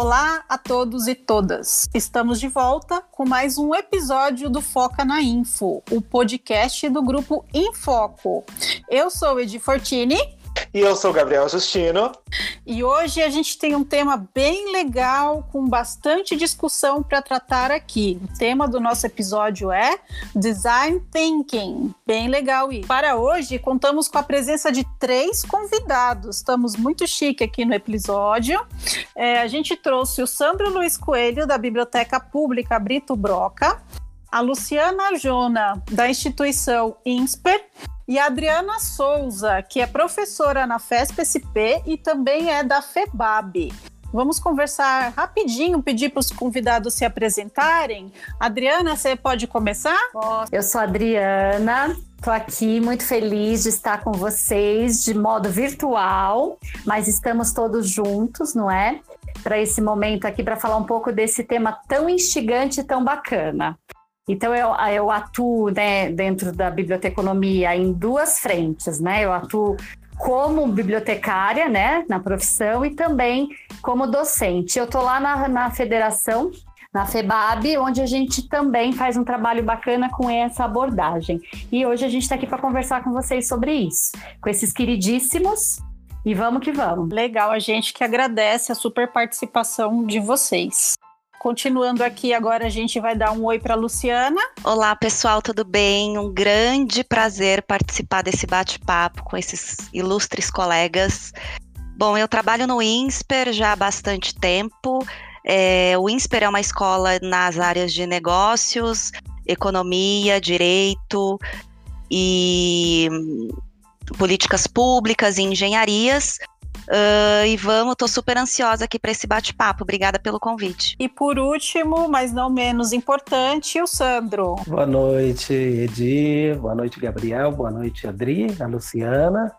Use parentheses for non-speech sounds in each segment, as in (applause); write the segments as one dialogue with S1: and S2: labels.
S1: Olá a todos e todas. Estamos de volta com mais um episódio do Foca na Info, o podcast do grupo Infoco. Eu sou Edi Fortini.
S2: E eu sou Gabriel Justino.
S1: E hoje a gente tem um tema bem legal, com bastante discussão para tratar aqui. O tema do nosso episódio é Design Thinking. Bem legal. E para hoje, contamos com a presença de três convidados. Estamos muito chique aqui no episódio. É, a gente trouxe o Sandro Luiz Coelho, da Biblioteca Pública Brito Broca, a Luciana Jona, da instituição INSPER, e a Adriana Souza, que é professora na FESP-SP e também é da FEBAB. Vamos conversar rapidinho, pedir para os convidados se apresentarem. Adriana, você pode começar?
S3: Eu sou a Adriana, Estou aqui muito feliz de estar com vocês de modo virtual, mas estamos todos juntos, não é? Para esse momento aqui, para falar um pouco desse tema tão instigante e tão bacana. Então, eu, eu atuo né, dentro da biblioteconomia em duas frentes, né? Eu atuo como bibliotecária, né, na profissão, e também como docente. Eu estou lá na, na federação, na FEBAB, onde a gente também faz um trabalho bacana com essa abordagem. E hoje a gente está aqui para conversar com vocês sobre isso, com esses queridíssimos. E vamos que vamos.
S1: Legal, a gente que agradece a super participação de vocês. Continuando aqui, agora a gente vai dar um oi para Luciana.
S4: Olá, pessoal, tudo bem? Um grande prazer participar desse bate-papo com esses ilustres colegas. Bom, eu trabalho no INSPER já há bastante tempo. É, o INSPER é uma escola nas áreas de negócios, economia, direito e hum, políticas públicas e engenharias. Uh, e vamos, tô super ansiosa aqui para esse bate-papo. Obrigada pelo convite.
S1: E por último, mas não menos importante, o Sandro.
S5: Boa noite, Edi. Boa noite, Gabriel. Boa noite, Adri, a Luciana.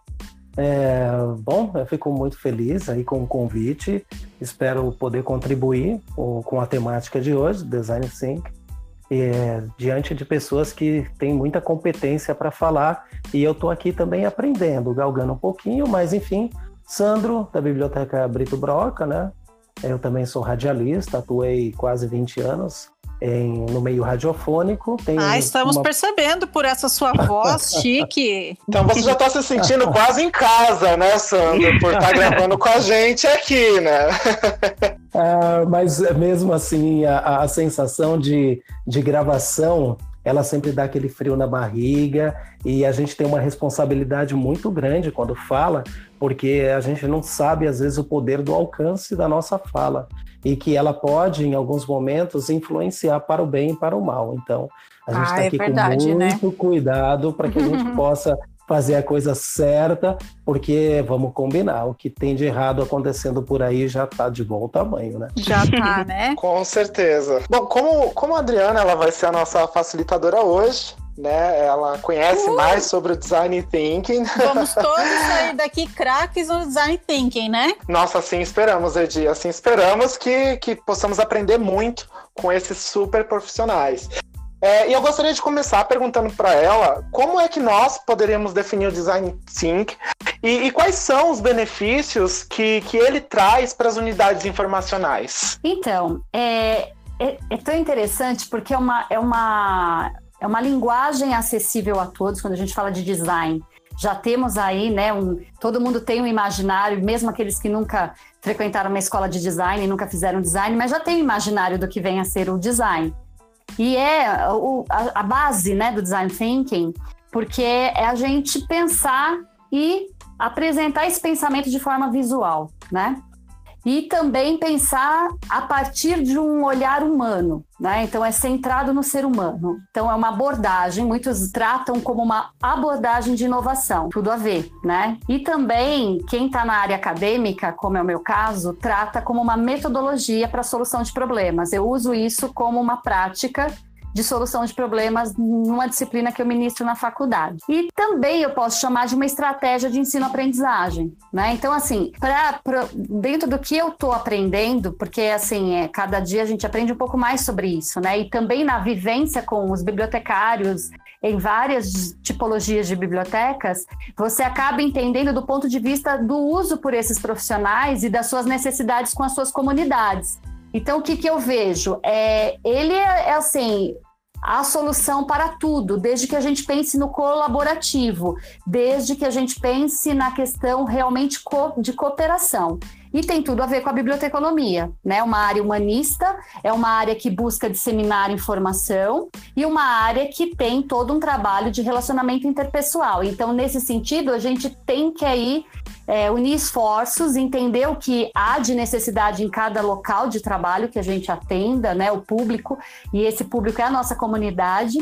S5: É, bom, eu fico muito feliz aí com o convite. Espero poder contribuir com, com a temática de hoje, Design Think, é, diante de pessoas que têm muita competência para falar. E eu estou aqui também aprendendo, galgando um pouquinho, mas enfim, Sandro, da Biblioteca Brito Broca, né? Eu também sou radialista, atuei quase 20 anos em, no meio radiofônico.
S1: Ah, estamos uma... percebendo por essa sua voz (laughs) chique.
S2: Então você já está se sentindo (laughs) quase em casa, né, Sandro? Por estar tá gravando com a gente aqui, né?
S5: ah, mas mesmo assim, a, a sensação de, de gravação ela sempre dá aquele frio na barriga e a gente tem uma responsabilidade muito grande quando fala, porque a gente não sabe às vezes o poder do alcance da nossa fala e que ela pode em alguns momentos influenciar para o bem e para o mal. Então, a gente está ah, é aqui verdade, com né? muito né? cuidado para que a gente (laughs) possa fazer a coisa certa, porque vamos combinar, o que tem de errado acontecendo por aí já está de bom tamanho, né?
S1: Já tá, (laughs) né?
S2: Com certeza. Bom, como, como a Adriana ela vai ser a nossa facilitadora hoje, né? Ela conhece uh! mais sobre o design thinking. (laughs)
S1: Vamos todos sair daqui craques no design thinking, né?
S2: Nossa, assim esperamos, Edi. Assim esperamos que, que possamos aprender muito com esses super profissionais. É, e eu gostaria de começar perguntando para ela como é que nós poderíamos definir o design think e, e quais são os benefícios que, que ele traz para as unidades informacionais.
S3: Então, é, é, é, tão interessante porque é uma, é, uma, é uma linguagem acessível a todos quando a gente fala de design. Já temos aí, né? Um, todo mundo tem um imaginário, mesmo aqueles que nunca frequentaram uma escola de design, nunca fizeram design, mas já tem um imaginário do que vem a ser o design. E é o, a, a base né, do design thinking, porque é a gente pensar e apresentar esse pensamento de forma visual, né? E também pensar a partir de um olhar humano, né? Então é centrado no ser humano. Então é uma abordagem, muitos tratam como uma abordagem de inovação, tudo a ver, né? E também quem está na área acadêmica, como é o meu caso, trata como uma metodologia para a solução de problemas. Eu uso isso como uma prática de solução de problemas numa disciplina que eu ministro na faculdade. E também eu posso chamar de uma estratégia de ensino-aprendizagem, né? Então, assim, pra, pra, dentro do que eu estou aprendendo, porque, assim, é, cada dia a gente aprende um pouco mais sobre isso, né? E também na vivência com os bibliotecários em várias tipologias de bibliotecas, você acaba entendendo do ponto de vista do uso por esses profissionais e das suas necessidades com as suas comunidades. Então, o que, que eu vejo? É, ele é, é assim, a solução para tudo, desde que a gente pense no colaborativo, desde que a gente pense na questão realmente de cooperação. E tem tudo a ver com a biblioteconomia, né? Uma área humanista, é uma área que busca disseminar informação e uma área que tem todo um trabalho de relacionamento interpessoal. Então, nesse sentido, a gente tem que aí é, unir esforços, entender o que há de necessidade em cada local de trabalho que a gente atenda, né, o público, e esse público é a nossa comunidade,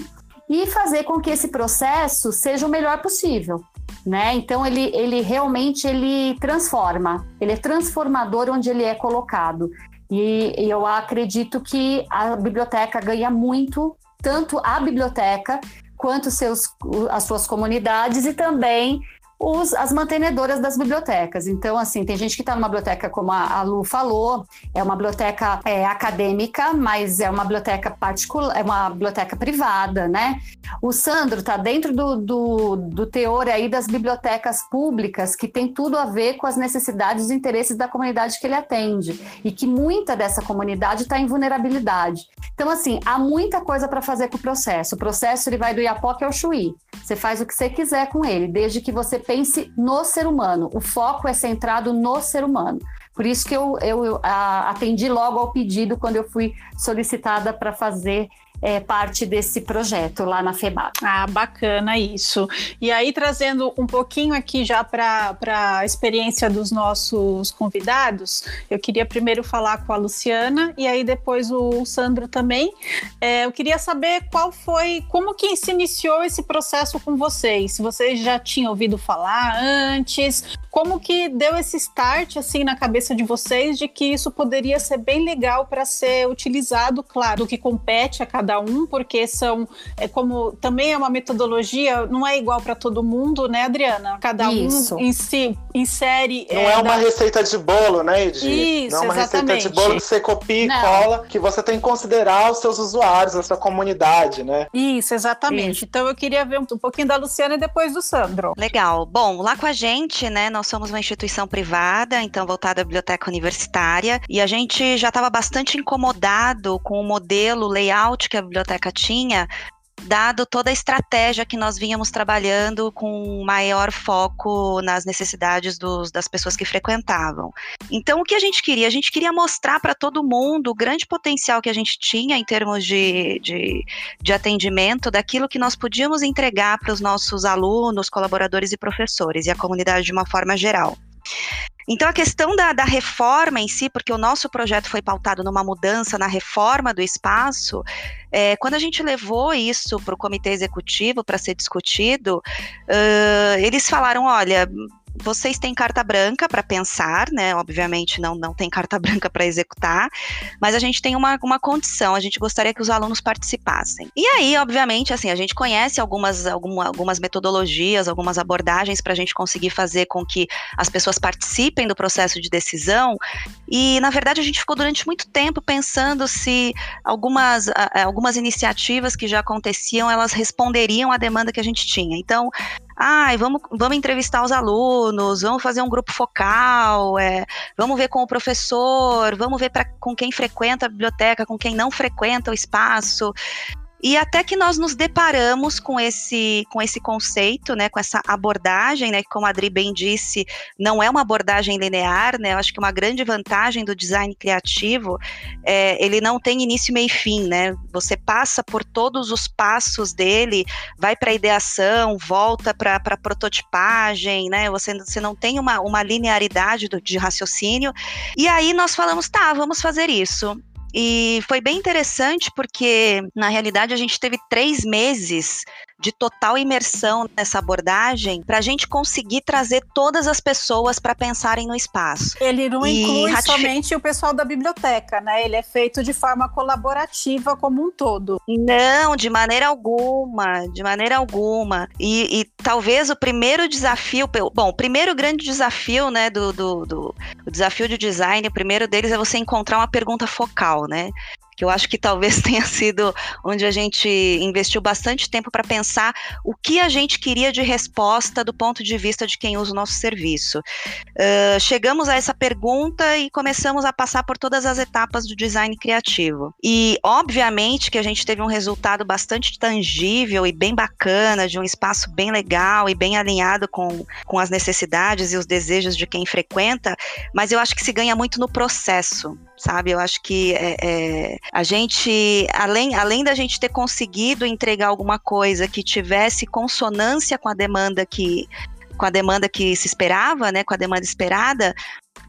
S3: e fazer com que esse processo seja o melhor possível. Né? Então ele, ele realmente ele transforma, ele é transformador onde ele é colocado. E, e eu acredito que a biblioteca ganha muito, tanto a biblioteca quanto seus, as suas comunidades e também os, as mantenedoras das bibliotecas. Então, assim, tem gente que está numa biblioteca, como a, a, Lu falou, é uma biblioteca é, acadêmica, mas é uma biblioteca particular, é uma biblioteca privada, né? O Sandro está dentro do, do, do, teor aí das bibliotecas públicas, que tem tudo a ver com as necessidades e interesses da comunidade que ele atende, e que muita dessa comunidade está em vulnerabilidade. Então, assim, há muita coisa para fazer com o processo. O processo ele vai do Iapoque ao Chuí. Você faz o que você quiser com ele, desde que você pense no ser humano. O foco é centrado no ser humano. Por isso que eu, eu a, atendi logo ao pedido quando eu fui solicitada para fazer é, parte desse projeto lá na FEBAP.
S1: Ah, bacana isso. E aí, trazendo um pouquinho aqui já para a experiência dos nossos convidados, eu queria primeiro falar com a Luciana e aí depois o Sandro também. É, eu queria saber qual foi, como que se iniciou esse processo com vocês? Se vocês já tinham ouvido falar antes, como que deu esse start assim na cabeça de vocês de que isso poderia ser bem legal para ser utilizado, claro, do que compete a cada cada um, porque são, é, como também é uma metodologia, não é igual para todo mundo, né, Adriana? Cada Isso. um em si insere.
S2: Não é, é uma da... receita de bolo, né, Edi?
S1: Isso,
S2: não é uma
S1: exatamente.
S2: receita de bolo que você copia e não. cola, que você tem que considerar os seus usuários, a sua comunidade, né?
S1: Isso, exatamente. Isso. Então eu queria ver um, um pouquinho da Luciana e depois do Sandro.
S4: Legal. Bom, lá com a gente, né, nós somos uma instituição privada, então voltada à biblioteca universitária, e a gente já estava bastante incomodado com o modelo, layout que que a biblioteca tinha, dado toda a estratégia que nós vínhamos trabalhando com maior foco nas necessidades dos, das pessoas que frequentavam. Então, o que a gente queria? A gente queria mostrar para todo mundo o grande potencial que a gente tinha em termos de, de, de atendimento, daquilo que nós podíamos entregar para os nossos alunos, colaboradores e professores, e a comunidade de uma forma geral. Então, a questão da, da, reforma em si, porque o nosso projeto foi pautado numa mudança na reforma do espaço, é, quando a gente levou isso para o comitê executivo para ser discutido, uh, eles falaram: olha, vocês têm carta branca para pensar, né? Obviamente não, não tem carta (laughs) branca para executar, mas a gente tem uma, uma condição, a gente gostaria que os alunos participassem. E aí, obviamente, assim, a gente conhece algumas, alguma, algumas metodologias, algumas abordagens para a gente conseguir fazer com que as pessoas participem do processo de decisão, e na verdade a gente ficou durante muito tempo pensando se algumas, algumas iniciativas que já aconteciam, elas responderiam à demanda que a gente tinha. Então, ai, vamos, vamos entrevistar os alunos, vamos fazer um grupo focal, é, vamos ver com o professor, vamos ver pra, com quem frequenta a biblioteca, com quem não frequenta o espaço. E até que nós nos deparamos com esse, com esse conceito, né, com essa abordagem, né, que como a Adri bem disse, não é uma abordagem linear, né, eu acho que uma grande vantagem do design criativo é ele não tem início, meio e fim, né, você passa por todos os passos dele, vai para a ideação, volta para a prototipagem, né, você, você não tem uma, uma linearidade do, de raciocínio, e aí nós falamos, tá, vamos fazer isso. E foi bem interessante porque, na realidade, a gente teve três meses de total imersão nessa abordagem para a gente conseguir trazer todas as pessoas para pensarem no espaço.
S1: Ele não e inclui ratific... somente o pessoal da biblioteca, né? Ele é feito de forma colaborativa como um todo.
S4: Não, de maneira alguma, de maneira alguma. E, e talvez o primeiro desafio, bom, o primeiro grande desafio, né, do, do, do o desafio de design, o primeiro deles é você encontrar uma pergunta focal, né? que eu acho que talvez (laughs) tenha sido onde a gente investiu bastante tempo para pensar o que a gente queria de resposta do ponto de vista de quem usa o nosso serviço. Uh, chegamos a essa pergunta e começamos a passar por todas as etapas do design criativo. E, obviamente, que a gente teve um resultado bastante tangível e bem bacana, de um espaço bem legal e bem alinhado com, com as necessidades e os desejos de quem frequenta, mas eu acho que se ganha muito no processo sabe? Eu acho que é, é, a gente, além, além da gente ter conseguido entregar alguma coisa que tivesse consonância com a demanda que com a demanda que se esperava, né, com a demanda esperada,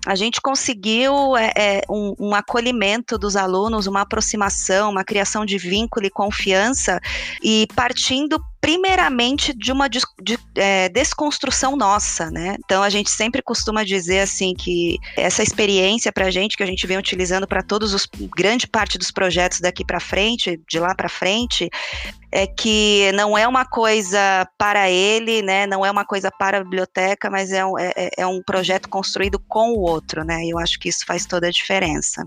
S4: a gente conseguiu é, é, um, um, acolhimento dos alunos, uma aproximação, uma criação de vínculo e confiança, e partindo primeiramente de uma de, de, é, desconstrução nossa, né? Então a gente sempre costuma dizer assim que essa experiência para a gente que a gente vem utilizando para todos os grande parte dos projetos daqui para frente, de lá para frente, é que não é uma coisa para ele, né? Não é uma coisa para a biblioteca, mas é um, é, é, é um projeto construído com o outro, né? Eu acho que isso faz toda a diferença.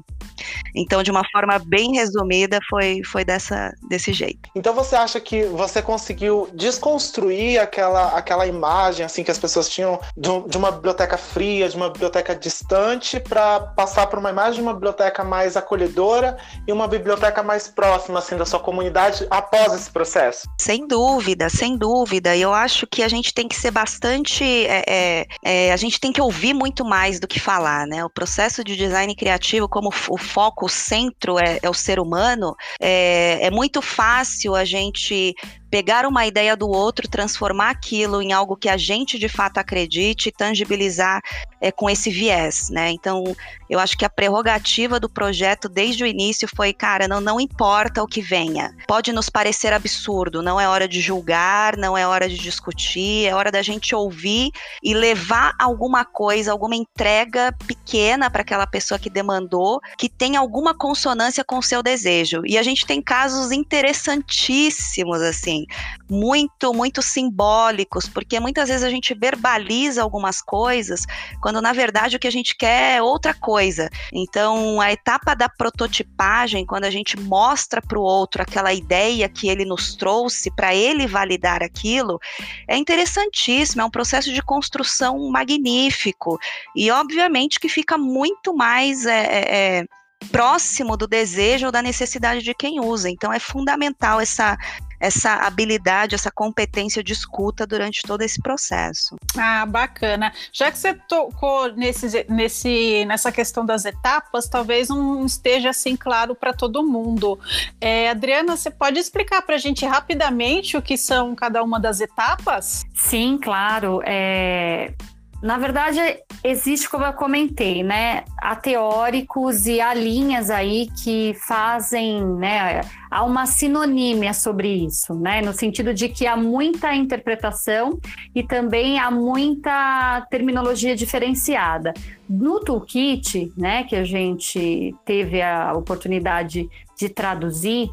S4: Então, de uma forma bem resumida, foi, foi dessa, desse jeito.
S2: Então você acha que você conseguiu desconstruir aquela, aquela imagem assim que as pessoas tinham de, uma biblioteca fria, de uma biblioteca distante, para passar por uma imagem de uma biblioteca mais acolhedora e uma biblioteca mais próxima assim da sua comunidade após esse processo?
S4: Sem dúvida, sem dúvida. Eu acho que a gente tem que ser bastante, é, é, é, a gente tem que ouvir muito mais do que falar, né? O processo de design criativo, como o foco, o centro é, é o ser humano, é, é muito fácil a gente pegar uma ideia do outro, transformar aquilo em algo que a gente de fato acredite e tangibilizar é, com esse viés, né? Então, eu acho que a prerrogativa do projeto desde o início foi, cara, não, não importa o que venha. Pode nos parecer absurdo, não é hora de julgar, não é hora de discutir, é hora da gente ouvir e levar alguma coisa, alguma entrega pequena para aquela pessoa que demandou, que tenha alguma consonância com o seu desejo. E a gente tem casos interessantíssimos, assim, muito, muito simbólicos, porque muitas vezes a gente verbaliza algumas coisas, quando na verdade o que a gente quer é outra coisa. Então, a etapa da prototipagem, quando a gente mostra para o outro aquela ideia que ele nos trouxe, para ele validar aquilo, é interessantíssimo, é um processo de construção magnífico. E, obviamente, que fica muito mais. É, é, é próximo do desejo ou da necessidade de quem usa. Então é fundamental essa essa habilidade, essa competência de escuta durante todo esse processo.
S1: Ah, bacana. Já que você tocou nesse, nesse, nessa questão das etapas, talvez não esteja assim claro para todo mundo. É, Adriana, você pode explicar para a gente rapidamente o que são cada uma das etapas?
S3: Sim, claro. É, na verdade, existe, como eu comentei, né? Há teóricos e há linhas aí que fazem, né? Há uma sinonímia sobre isso, né? No sentido de que há muita interpretação e também há muita terminologia diferenciada. No toolkit, né, que a gente teve a oportunidade de traduzir,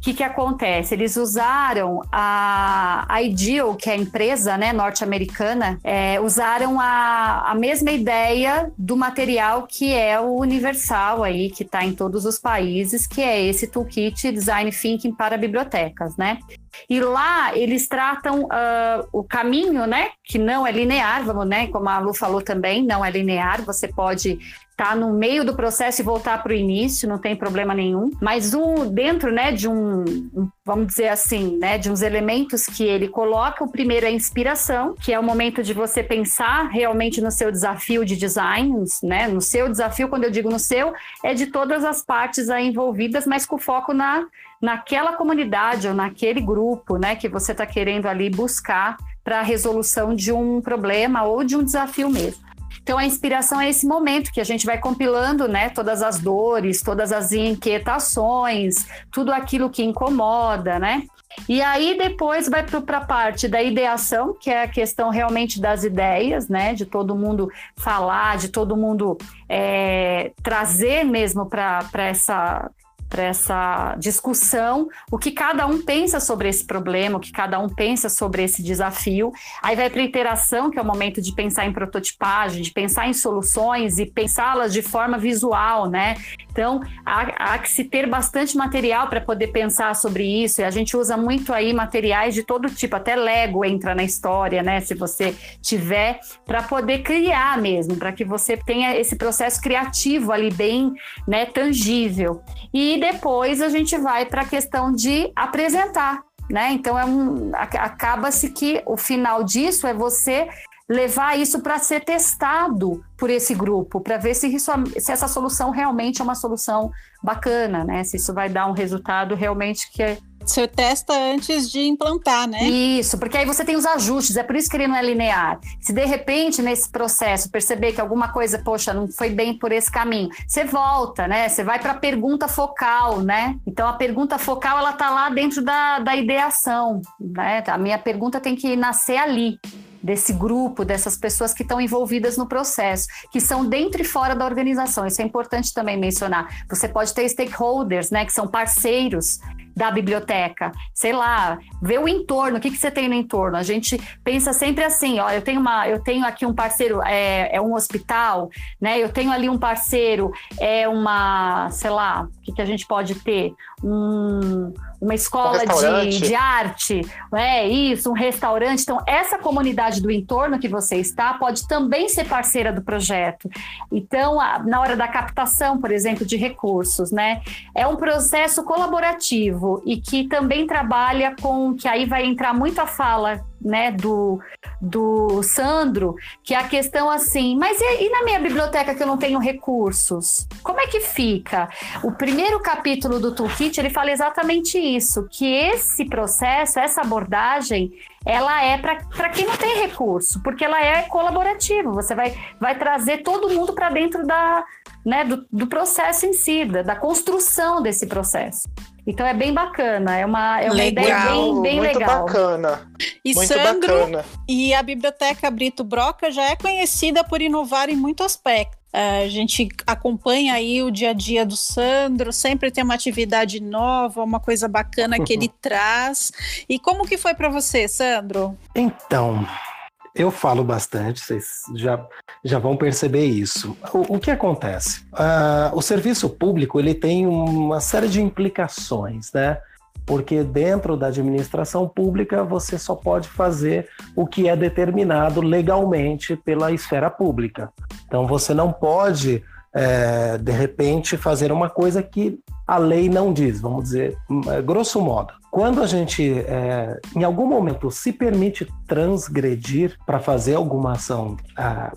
S3: o que, que acontece? Eles usaram a, Ideal, que é a empresa né, norte-americana, é, usaram a, a mesma ideia do material que é o universal aí, que está em todos os países, que é esse toolkit Design Thinking para bibliotecas, né? E lá eles tratam uh, o caminho, né? Que não é linear, vamos, né? Como a Lu falou também, não é linear. Você pode tá no meio do processo e voltar para o início, não tem problema nenhum. Mas um, dentro, né, de um, vamos dizer assim, né, de uns elementos que ele coloca, o primeiro é a inspiração, que é o momento de você pensar realmente no seu desafio de design, né, no seu desafio, quando eu digo no seu, é de todas as partes envolvidas, mas com foco na naquela comunidade ou naquele grupo, né, que você está querendo ali buscar para a resolução de um problema ou de um desafio mesmo. Então a inspiração é esse momento que a gente vai compilando, né, todas as dores, todas as inquietações, tudo aquilo que incomoda, né? E aí depois vai para a parte da ideação, que é a questão realmente das ideias, né? De todo mundo falar, de todo mundo é, trazer mesmo para essa para essa discussão, o que cada um pensa sobre esse problema, o que cada um pensa sobre esse desafio. Aí vai para a interação, que é o momento de pensar em prototipagem, de pensar em soluções e pensá-las de forma visual, né? Então, há, há que se ter bastante material para poder pensar sobre isso, e a gente usa muito aí materiais de todo tipo, até Lego entra na história, né? Se você tiver, para poder criar mesmo, para que você tenha esse processo criativo ali bem né, tangível. E depois a gente vai para a questão de apresentar. Né? Então é um, acaba-se que o final disso é você levar isso para ser testado por esse grupo, para ver se, isso, se essa solução realmente é uma solução bacana, né? Se isso vai dar um resultado realmente que é
S1: você testa antes de implantar, né?
S3: Isso, porque aí você tem os ajustes, é por isso que ele não é linear. Se de repente nesse processo perceber que alguma coisa, poxa, não foi bem por esse caminho, você volta, né? Você vai para a pergunta focal, né? Então a pergunta focal ela tá lá dentro da, da ideação, né? A minha pergunta tem que nascer ali desse grupo, dessas pessoas que estão envolvidas no processo, que são dentro e fora da organização. Isso é importante também mencionar. Você pode ter stakeholders, né, que são parceiros da biblioteca, sei lá, ver o entorno, o que, que você tem no entorno. A gente pensa sempre assim, ó, eu tenho uma, eu tenho aqui um parceiro, é, é um hospital, né? Eu tenho ali um parceiro, é uma, sei lá, o que, que a gente pode ter? Um uma escola um de, de arte, é isso, um restaurante. Então, essa comunidade do entorno que você está pode também ser parceira do projeto. Então, na hora da captação, por exemplo, de recursos, né? É um processo colaborativo e que também trabalha com que aí vai entrar muito a fala né, do, do Sandro, que é a questão assim, mas e, e, na minha biblioteca que eu não tenho recursos? Como é que fica? O primeiro capítulo do Toolkit, ele fala exatamente isso, que esse processo, essa abordagem, ela é para quem não tem recurso, porque ela é colaborativa, você vai, vai trazer todo mundo para dentro da, né, do, do processo em si, da, da construção desse processo. Então é bem bacana, é uma, é uma legal, ideia bem, bem
S2: muito
S3: legal.
S2: bacana.
S1: E
S2: muito
S1: Sandro,
S2: bacana.
S1: e a Biblioteca Brito Broca já é conhecida por inovar em muito aspecto. A gente acompanha aí o dia a dia do Sandro, sempre tem uma atividade nova, uma coisa bacana que ele (laughs) traz. E como que foi para você, Sandro?
S5: Então, eu falo bastante, vocês já, já vão perceber isso. O, o que acontece? Uh, o serviço público ele tem uma série de implicações, né? Porque dentro da administração pública você só pode fazer o que é determinado legalmente pela esfera pública. Então você não pode, é, de repente, fazer uma coisa que a lei não diz, vamos dizer, grosso modo. Quando a gente, é, em algum momento, se permite transgredir para fazer alguma ação ah,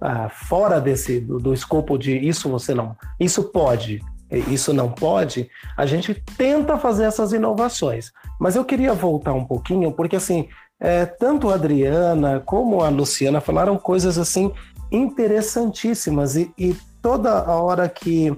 S5: ah, fora desse do, do, escopo de isso você não, isso pode, isso não pode, a gente tenta fazer essas inovações. Mas eu queria voltar um pouquinho, porque assim, é, tanto a Adriana como a Luciana falaram coisas assim interessantíssimas e, e toda a hora que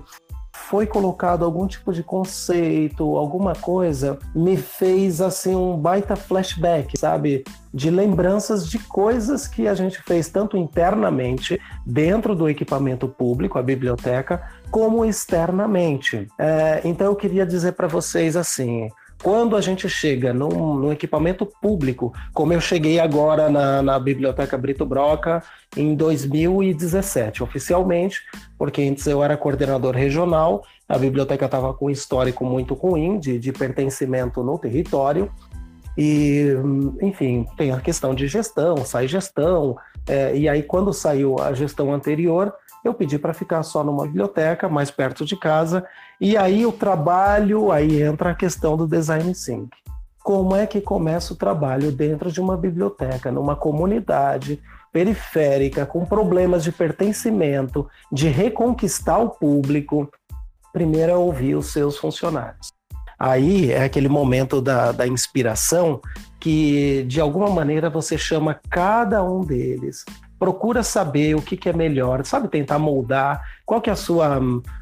S5: foi colocado algum tipo de conceito, alguma coisa, me fez assim um baita flashback, sabe? De lembranças de coisas que a gente fez tanto internamente dentro do equipamento público, a biblioteca, como externamente. É, então eu queria dizer para vocês assim, quando a gente chega num, num, equipamento público, como eu cheguei agora na, na, Biblioteca Brito Broca em 2017, oficialmente, porque antes eu era coordenador regional, a biblioteca estava com um histórico muito ruim de, de pertencimento no território, e, enfim, tem a questão de gestão, sai gestão, é, e aí quando saiu a gestão anterior, eu pedi para ficar só numa biblioteca mais perto de casa e aí o trabalho, aí entra a questão do design thinking. Como é que começa o trabalho dentro de uma biblioteca, numa comunidade periférica, com problemas de pertencimento, de reconquistar o público? Primeiro é ouvir os seus funcionários. Aí é aquele momento da, da inspiração que, de alguma maneira, você chama cada um deles procura saber o que, que é melhor, sabe? Tentar moldar qual que é a sua,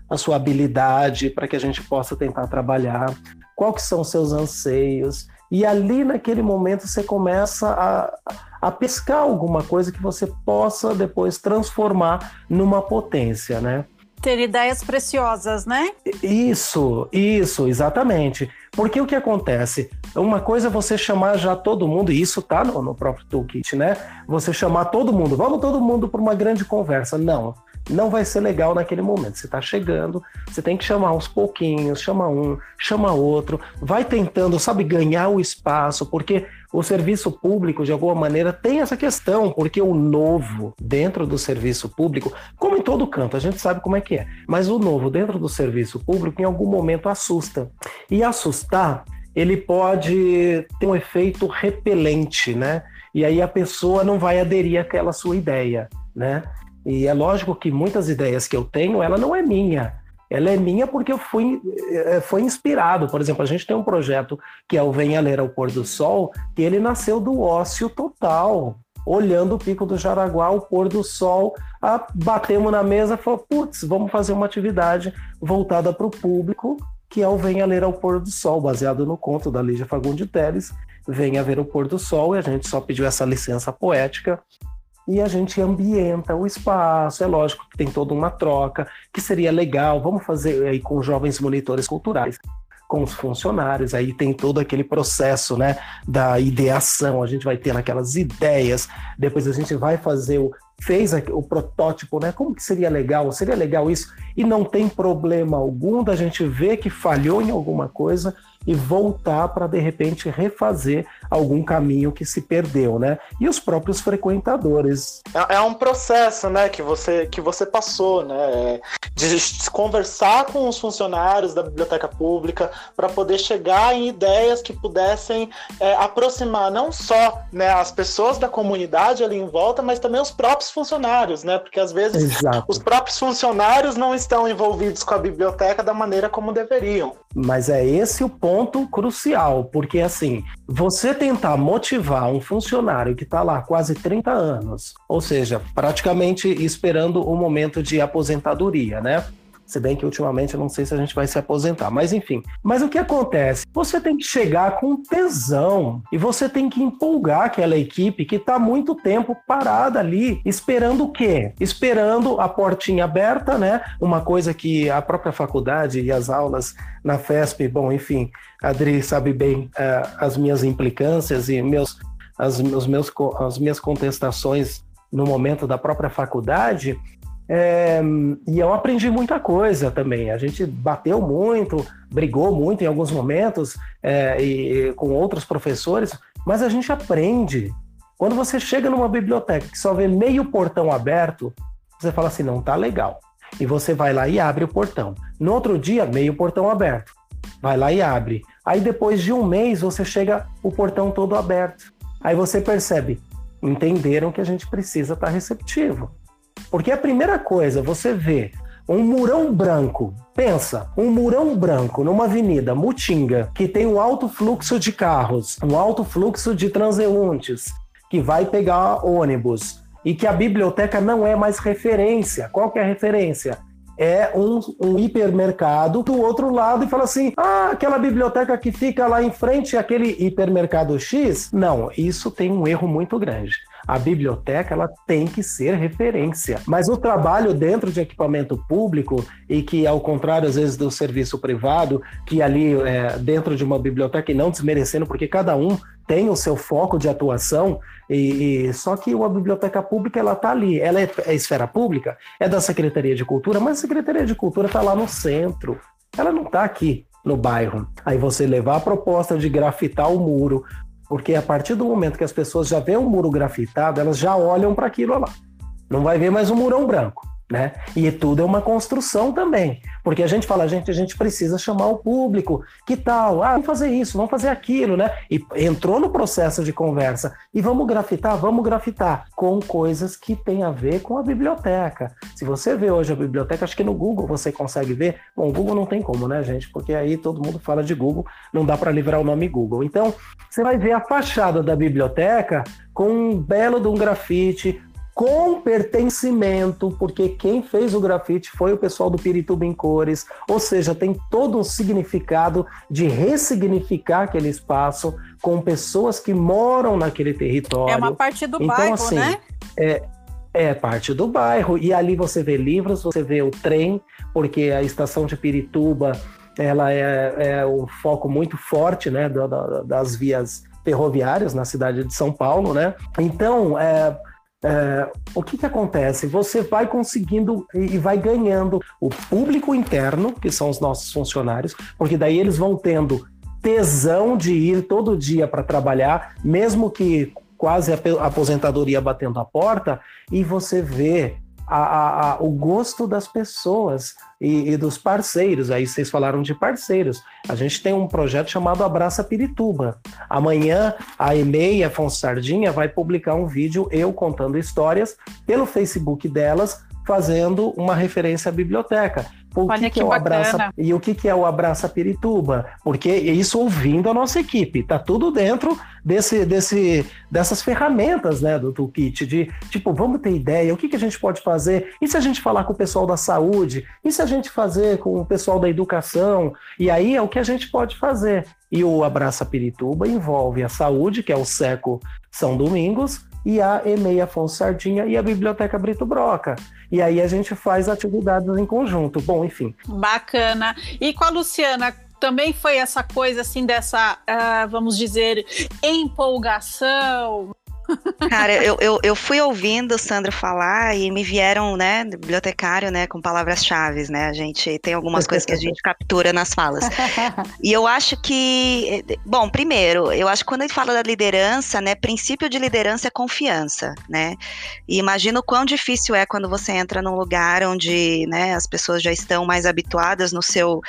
S5: a sua habilidade para que a gente possa tentar trabalhar, qual que são os seus anseios. E ali, naquele momento, você começa a, a pescar alguma coisa que você possa depois transformar numa potência, né?
S1: Ter ideias preciosas, né?
S5: Isso, isso, exatamente. Porque o que acontece? Uma coisa é você chamar já todo mundo, e isso tá no, no próprio toolkit, né? Você chamar todo mundo, vamos todo mundo para uma grande conversa. Não não vai ser legal naquele momento. Você está chegando, você tem que chamar aos pouquinhos, chama um, chama outro, vai tentando, sabe, ganhar o espaço, porque o serviço público, de alguma maneira, tem essa questão, porque o novo dentro do serviço público, como em todo canto, a gente sabe como é que é, mas o novo dentro do serviço público, em algum momento, assusta. E assustar, ele pode ter um efeito repelente, né? E aí a pessoa não vai aderir àquela sua ideia, né? E é lógico que muitas ideias que eu tenho, ela não é minha. Ela é minha porque eu fui, eh, foi inspirado. Por exemplo, a gente tem um projeto que é o Venha Ler ao Pôr do Sol, que ele nasceu do ócio total. Olhando o Pico do Jaraguá, o pôr do sol, a, batemos na mesa e falou, putz, vamos fazer uma atividade voltada para o público, que é o Venha Ler ao Pôr do Sol, baseado no conto da Lígia Fagundes Teles, Venha Ver o Pôr do Sol, e a gente só pediu essa licença poética e a gente ambienta o espaço. É lógico que tem toda uma troca, que seria legal, vamos fazer aí com jovens monitores culturais, com os funcionários, aí tem todo aquele processo né, da ideação, a gente vai ter aquelas ideias, depois a gente vai fazer o. Fez o protótipo, né? Como que seria legal? Seria legal isso? E não tem problema algum da gente ver que falhou em alguma coisa e voltar para de repente refazer algum caminho que se perdeu, né? E os próprios frequentadores.
S2: É, é um processo, né, que você que você passou, né, de conversar com os funcionários da biblioteca pública para poder chegar em ideias que pudessem é, aproximar não só né, as pessoas da comunidade ali em volta, mas também os próprios funcionários, né? Porque às vezes Exato. os próprios funcionários não estão envolvidos com a biblioteca da maneira como deveriam.
S5: Mas é esse o ponto crucial, porque assim, você tentar motivar um funcionário que está lá quase 30 anos, ou seja, praticamente esperando o momento de aposentadoria, né? Se bem que ultimamente eu não sei se a gente vai se aposentar, mas enfim. Mas o que acontece? Você tem que chegar com tesão e você tem que empolgar aquela equipe que está muito tempo parada ali, esperando o quê? Esperando a portinha aberta, né? Uma coisa que a própria faculdade e as aulas na FESP, bom, enfim, a Adri sabe bem uh, as minhas implicâncias e meus, as, os meus, as minhas contestações no momento da própria faculdade, é, e eu aprendi muita coisa também. A gente bateu muito, brigou muito em alguns momentos é, e, com outros professores, mas a gente aprende. Quando você chega numa biblioteca que só vê meio portão aberto, você fala assim, não tá legal. E você vai lá e abre o portão. No outro dia, meio portão aberto. Vai lá e abre. Aí depois de um mês, você chega o portão todo aberto. Aí você percebe, entenderam que a gente precisa estar tá receptivo. Porque a primeira coisa, você vê um murão branco, pensa, um murão branco numa avenida Mutinga, que tem um alto fluxo de carros, um alto fluxo de transeuntes, que vai pegar ônibus, e que a biblioteca não é mais referência. Qual que é a referência? é um, um, hipermercado do outro lado e fala assim: ah, aquela biblioteca que fica lá em frente, aquele hipermercado X. Não, isso tem um erro muito grande. A biblioteca ela tem que ser referência, mas o trabalho dentro de equipamento público e que ao contrário às vezes do serviço privado, que ali é, dentro de uma biblioteca e não desmerecendo, porque cada um tem o seu foco de atuação, e, e só que a biblioteca pública ela está ali, ela é, é esfera pública, é da Secretaria de Cultura, mas a Secretaria de Cultura está lá no centro, ela não está aqui no bairro. Aí você levar a proposta de grafitar o muro, porque a partir do momento que as pessoas já veem um muro grafitado, elas já olham para aquilo lá. Não vai ver mais um murão branco né? E tudo é uma construção também, porque a gente fala, gente, a gente precisa chamar o público, que tal? Ah, vamos fazer isso, vamos fazer aquilo, né? E entrou no processo de conversa e vamos grafitar, vamos grafitar com coisas que têm a ver com a biblioteca. Se você vê hoje a biblioteca, acho que no Google você consegue ver. Bom, o Google não tem como, né, gente? Porque aí todo mundo fala de Google, não dá para livrar o nome Google. Então, você vai ver a fachada da biblioteca com um belo de um grafite, com pertencimento, porque quem fez o grafite foi o pessoal do Pirituba em Cores, ou seja, tem todo um significado de ressignificar aquele espaço com pessoas que moram naquele território. É
S1: uma parte do então, bairro, assim, né?
S5: É, é parte do bairro. E ali você vê livros, você vê o trem, porque a estação de Pirituba ela é, é o foco muito forte né, das vias ferroviárias na cidade de São Paulo, né? Então, é, é, o que, que acontece? Você vai conseguindo e vai ganhando o público interno, que são os nossos funcionários, porque daí eles vão tendo tesão de ir todo dia para trabalhar, mesmo que quase a aposentadoria batendo a porta, e você vê a, a, o gosto das pessoas e, e, dos parceiros. Aí vocês falaram de parceiros. A gente tem um projeto chamado Abraça Pirituba. Amanhã a EMEI, Afonso Sardinha, vai publicar um vídeo eu contando histórias pelo Facebook delas, fazendo uma referência à biblioteca. O Olha que, que, é o abraça e o que, que é o abraça Pirituba? Porque isso ouvindo a nossa equipe, tá tudo dentro desse, desse, dessas ferramentas, né, do toolkit de tipo, vamos ter ideia, o que, que a gente pode fazer? E se a gente falar com o pessoal da saúde? E se a gente fazer com o pessoal da educação? E aí é o que a gente pode fazer. E o abraça Pirituba envolve a saúde, que é o Seco São Domingos, e a EMEI Afonso Sardinha e a Biblioteca Brito Broca. E aí a gente faz atividades em conjunto. Bom, enfim.
S1: Bacana. E com a Luciana, também foi essa coisa assim dessa, uh, vamos dizer, empolgação,
S4: Cara, eu, eu, eu, fui ouvindo o Sandro falar e me vieram, né, bibliotecário, né, com palavras-chave, né? A gente tem algumas coisas que a gente captura nas falas. E eu acho que, bom, primeiro, eu acho que quando ele fala da liderança, né, princípio de liderança é confiança, né? E imagino o quão difícil é quando você entra num lugar onde, né, as pessoas já estão mais habituadas no seu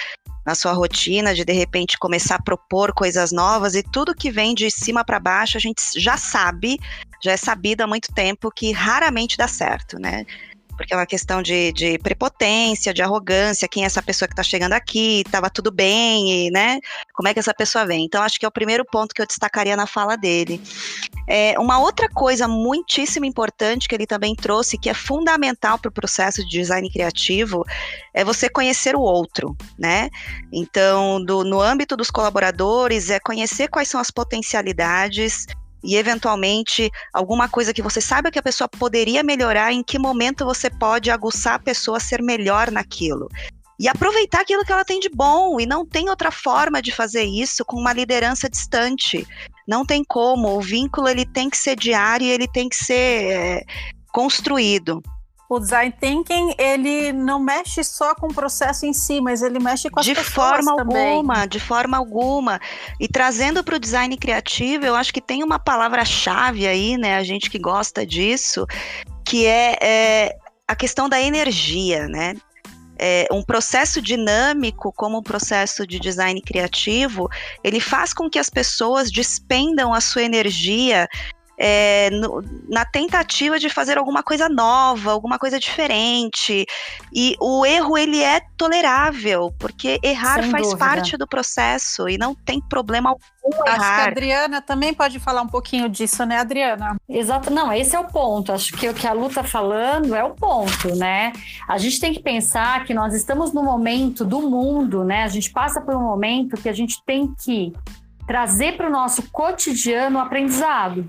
S4: na sua rotina, de de repente começar a propor coisas novas e tudo que vem de cima para baixo, a gente já sabe, já é sabido há muito tempo que raramente dá certo, né? Porque é uma questão de, de prepotência, de arrogância, quem é essa pessoa que está chegando aqui, estava tudo bem, e, né? Como é que essa pessoa vem? Então, acho que é o primeiro ponto que eu destacaria na fala dele. É, uma outra coisa muitíssimo importante que ele também trouxe, que é fundamental para o processo de design criativo, é você conhecer o outro, né? Então, do, no âmbito dos colaboradores, é conhecer quais são as potencialidades e eventualmente alguma coisa que você saiba que a pessoa poderia melhorar, em que momento você pode aguçar a pessoa a ser melhor naquilo. E aproveitar aquilo que ela tem de bom, e não tem outra forma de fazer isso com uma liderança distante. Não tem como, o vínculo ele tem que ser diário, ele tem que ser é, construído
S1: o design thinking ele não mexe só com o processo em si, mas ele mexe com as
S4: de forma
S1: também.
S4: alguma, de forma alguma. E trazendo para o design criativo, eu acho que tem uma palavra-chave aí, né? A gente que gosta disso, que é, é a questão da energia, né? É, um processo dinâmico, como um processo de design criativo, ele faz com que as pessoas despendam a sua energia é, no, na tentativa de fazer alguma coisa nova, alguma coisa diferente. E o erro ele é tolerável, porque errar Sem faz dúvida. parte do processo e não tem problema algum
S1: Acho errar. que a Adriana também pode falar um pouquinho disso, né, Adriana?
S3: Exato, não, esse é o ponto. Acho que o que a Lu está falando é o ponto, né? A gente tem que pensar que nós estamos no momento do mundo, né? A gente passa por um momento que a gente tem que trazer para o nosso cotidiano o aprendizado.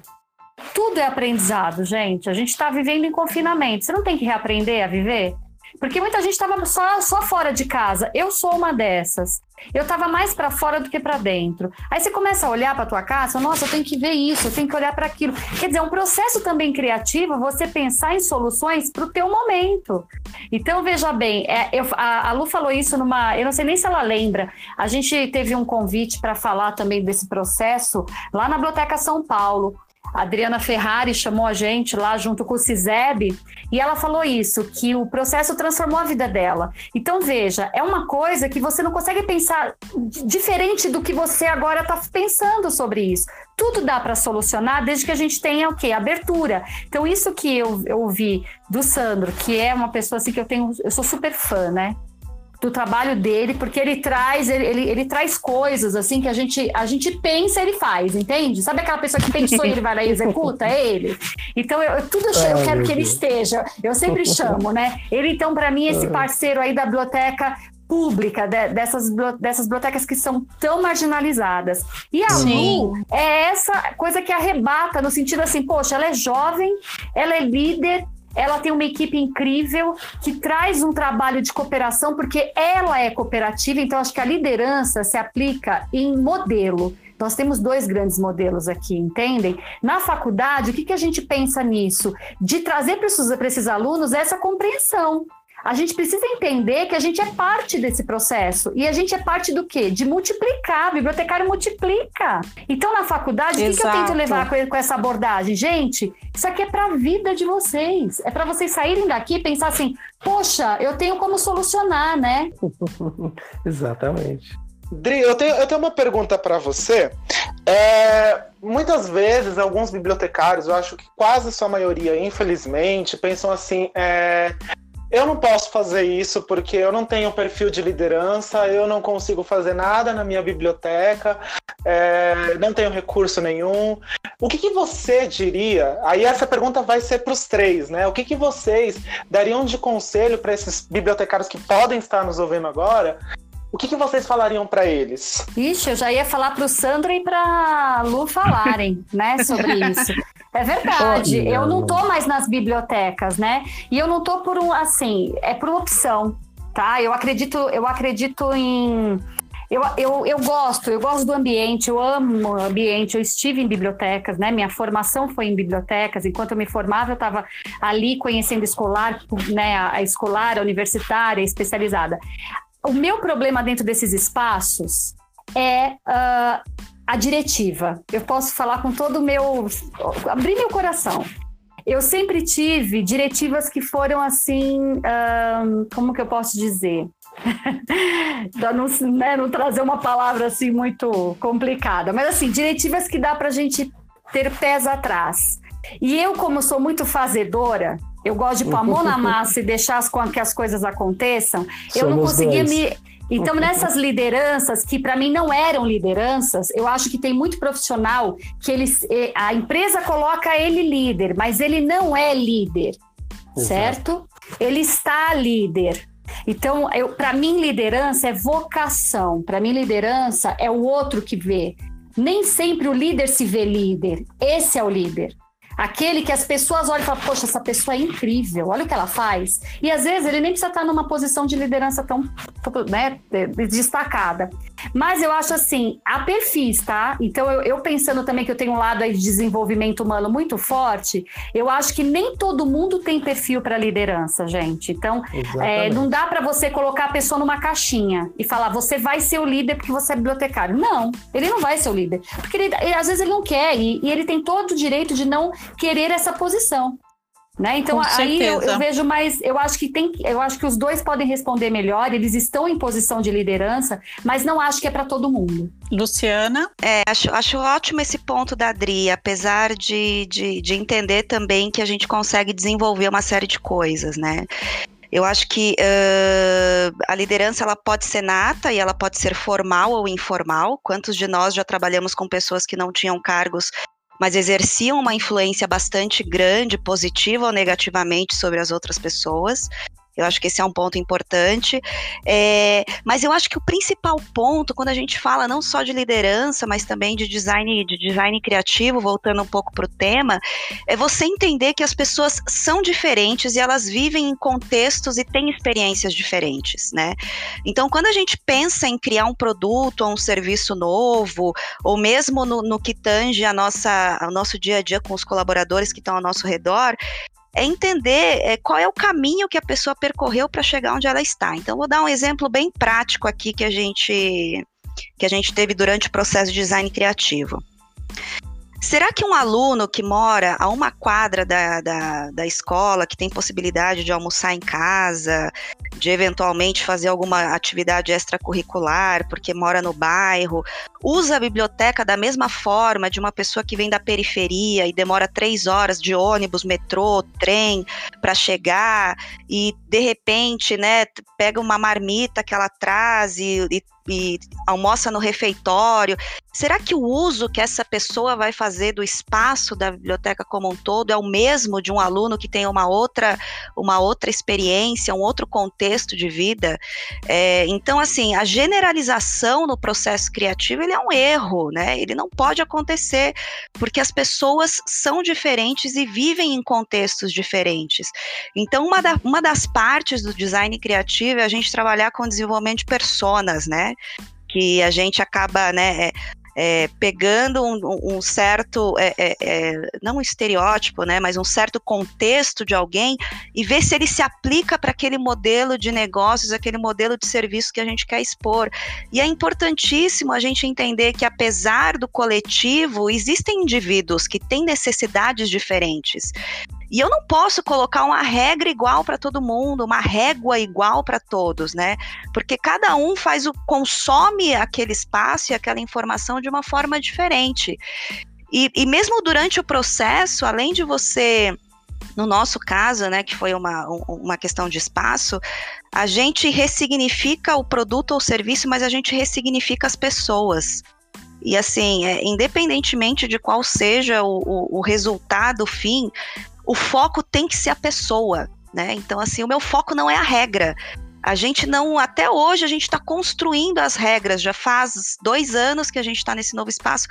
S3: Tudo é aprendizado, gente. A gente está vivendo em confinamento. Você não tem que reaprender a viver? Porque muita gente estava só, só fora de casa. Eu sou uma dessas. Eu estava mais para fora do que para dentro. Aí você começa a olhar para tua casa, nossa, eu tenho que ver isso, eu tenho que olhar para aquilo. Quer dizer, é um processo também criativo você pensar em soluções para o teu momento. Então veja bem, é, eu, a, a Lu falou isso numa, eu não sei nem se ela lembra. A gente teve um convite para falar também desse processo lá na Biblioteca São Paulo. A Adriana Ferrari chamou a gente lá junto com o CISEB e ela falou isso, que o processo transformou a vida dela. Então, veja, é uma coisa que você não consegue pensar diferente do que você agora está pensando sobre isso. Tudo dá para solucionar desde que a gente tenha o quê? Abertura. Então, isso que eu, eu ouvi do Sandro, que é uma pessoa assim que eu tenho, eu sou super fã, né? Do trabalho dele, porque ele traz, ele, ele, ele, traz coisas assim que a gente, a gente pensa ele faz, entende? Sabe aquela pessoa que pensou e ele vai lá e executa? É ele. Então, eu, tudo eu, eu quero que ele esteja. Eu sempre chamo, né? Ele, então, para mim, esse parceiro aí da biblioteca pública de, dessas, dessas bibliotecas que são tão marginalizadas. E a Sim. Lu é essa coisa que arrebata, no sentido assim, poxa, ela é jovem, ela é líder, ela tem uma equipe incrível que traz um trabalho de cooperação, porque ela é cooperativa, então acho que a liderança se aplica em modelo. Nós temos dois grandes modelos aqui, entendem? Na faculdade, o que, que a gente pensa nisso? De trazer para esses, esses alunos essa compreensão a gente precisa entender que a gente é parte desse processo. E a gente é parte do quê? De multiplicar. O bibliotecário multiplica. Então, na faculdade, o que, que, eu tento levar com, com essa abordagem? Gente, isso aqui é para a vida de vocês. É para vocês saírem daqui e pensar assim: poxa, eu tenho como solucionar, né? (laughs)
S5: Exatamente.
S2: Dri, eu tenho, eu tenho uma pergunta para você. É, muitas vezes, alguns bibliotecários, eu acho que quase sua maioria, infelizmente, pensam assim: é, eu não posso fazer isso porque eu não tenho perfil de liderança, eu não consigo fazer nada na minha biblioteca, é, não tenho recurso nenhum. O que, que, você diria? Aí essa pergunta vai ser para os três, né? O que, que vocês dariam de conselho para esses bibliotecários que podem estar nos ouvindo agora o que, que vocês falariam para eles?
S3: Ixi, eu já ia falar para o Sandro e para Lu falarem, né, sobre isso. (laughs) É verdade. Eu não tô mais nas bibliotecas, né? E eu não tô por um assim, é por opção, tá? Eu acredito, eu acredito em eu, eu, eu gosto, eu gosto do ambiente, eu amo o ambiente, eu estive em bibliotecas, né? Minha formação foi em bibliotecas, enquanto eu me formava, eu estava ali conhecendo escolar, né? A escolar, a universitária, especializada. O meu problema dentro desses espaços é uh, a diretiva. Eu posso falar com todo o meu. abrir meu coração. Eu sempre tive diretivas que foram assim. Como que eu posso dizer? (laughs) para não, né, não trazer uma palavra assim muito complicada, mas assim, diretivas que dá para a gente ter pés atrás. E eu, como sou muito fazedora, eu gosto de pôr a mão na (laughs) massa e deixar as, que as coisas aconteçam. Somos eu não conseguia dois. me. Então, nessas lideranças, que para mim não eram lideranças, eu acho que tem muito profissional que eles, a empresa coloca ele líder, mas ele não é líder, Exato. certo? Ele está líder. Então, para mim, liderança é vocação. Para mim, liderança é o outro que vê. Nem sempre o líder se vê líder. Esse é o líder. Aquele que as pessoas olham e falam, poxa, essa pessoa é incrível, olha o que ela faz. E às vezes ele nem precisa estar numa posição de liderança tão né, destacada. Mas eu acho assim, há perfis, tá? Então eu, eu, pensando também que eu tenho um lado aí de desenvolvimento humano muito forte, eu acho que nem todo mundo tem perfil para liderança, gente. Então é, não dá para você colocar a pessoa numa caixinha e falar, você vai ser o líder porque você é bibliotecário. Não, ele não vai ser o líder. Porque ele, ele, às vezes ele não quer e, e ele tem todo o direito de não querer essa posição. Né? Então Com aí eu, eu, vejo mais, eu acho que tem, eu acho que os dois podem responder melhor, eles estão em posição de liderança, mas não acho que é para todo mundo.
S1: Luciana?
S4: É, acho, acho ótimo esse ponto da Adri, apesar de, de, de entender também que a gente consegue desenvolver uma série de coisas, né? Eu acho que uh, a liderança ela pode ser nata e ela pode ser formal ou informal. Quantos de nós já trabalhamos com pessoas que não tinham cargos mas exerciam uma influência bastante grande, positiva ou negativamente, sobre as outras pessoas. Eu acho que esse é um ponto importante. É, mas eu acho que o principal ponto, quando a gente fala não só de liderança, mas também de design, de design criativo, voltando um pouco para o tema, é você entender que as pessoas são diferentes e elas vivem em contextos e têm experiências diferentes, né? Então, quando a gente pensa em criar um produto ou um serviço novo, ou mesmo no, no que tange a nossa, ao nosso dia a dia com os colaboradores que estão ao nosso redor, é entender é, qual é o caminho que a pessoa percorreu para chegar onde ela está. Então, vou dar um exemplo bem prático aqui que a gente que a gente teve durante o processo de design criativo. Será que um aluno que mora a uma quadra da, da, da escola, que tem possibilidade de almoçar em casa, de eventualmente fazer alguma atividade extracurricular, porque mora no bairro, usa a biblioteca da mesma forma de uma pessoa que vem da periferia e demora três horas de ônibus, metrô, trem para chegar e de repente, né, pega uma marmita que ela traz e, e e almoça no refeitório. Será que o uso que essa pessoa vai fazer do espaço da biblioteca como um todo é o mesmo de um aluno que tem uma outra, uma outra experiência, um outro contexto de vida? É, então, assim, a generalização no processo criativo ele é um erro, né? Ele não pode acontecer porque as pessoas são diferentes e vivem em contextos diferentes. Então, uma, da, uma das partes do design criativo é a gente trabalhar com desenvolvimento de personas, né? Que a gente acaba, né, é, é, pegando um, um certo, é, é, é, não um estereótipo, né, mas um certo contexto de alguém e ver se ele se aplica para aquele modelo de negócios, aquele modelo de serviço que a gente quer expor. E é importantíssimo a gente entender que, apesar do coletivo, existem indivíduos que têm necessidades diferentes. E eu não posso colocar uma regra igual para todo mundo, uma régua igual para todos, né? Porque cada um faz o consome aquele espaço e aquela informação de uma forma diferente. E, e mesmo durante o processo, além de você no nosso caso, né, que foi uma, uma questão de espaço, a gente ressignifica o produto ou serviço, mas a gente ressignifica as pessoas. E assim, é, independentemente de qual seja o, o, o resultado fim, o foco tem que ser a pessoa, né? Então, assim, o meu foco não é a regra. A gente não, até hoje, a gente está construindo as regras. Já faz dois anos que a gente está nesse novo espaço.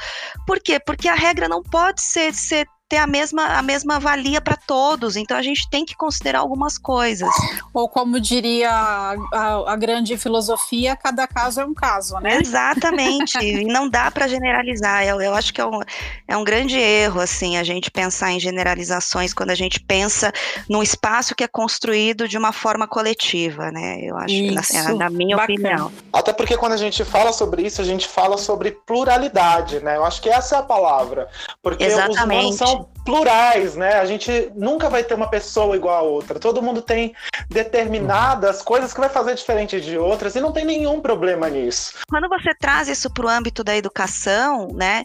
S4: Por quê? Porque a regra não pode ser, ser ter a mesma, a mesma valia para todos. Então a gente tem que considerar algumas coisas.
S1: Ou como diria a, a, a grande filosofia, cada caso é um caso, né?
S4: Exatamente. (laughs) e não dá para generalizar. Eu, eu acho que é um, é um grande erro assim a gente pensar em generalizações quando a gente pensa num espaço que é construído de uma forma coletiva, né? Eu acho, isso, na, na minha bacana. opinião.
S2: Até porque quando a gente fala sobre isso, a gente fala sobre pluralidade, né? Eu acho que essa é a palavra. Porque Exatamente. os humanos são plurais, né? A gente nunca vai ter uma pessoa igual a outra. Todo mundo tem determinadas coisas que vai fazer diferente de outras e não tem nenhum problema nisso.
S4: Quando você traz isso para o âmbito da educação, né?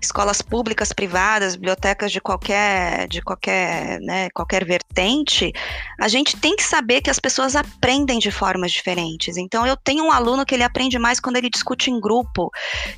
S4: Escolas públicas, privadas, bibliotecas de qualquer, de qualquer, né, qualquer vertente, a gente tem que saber que as pessoas aprendem de formas diferentes. Então, eu tenho um aluno que ele aprende mais quando ele discute em grupo.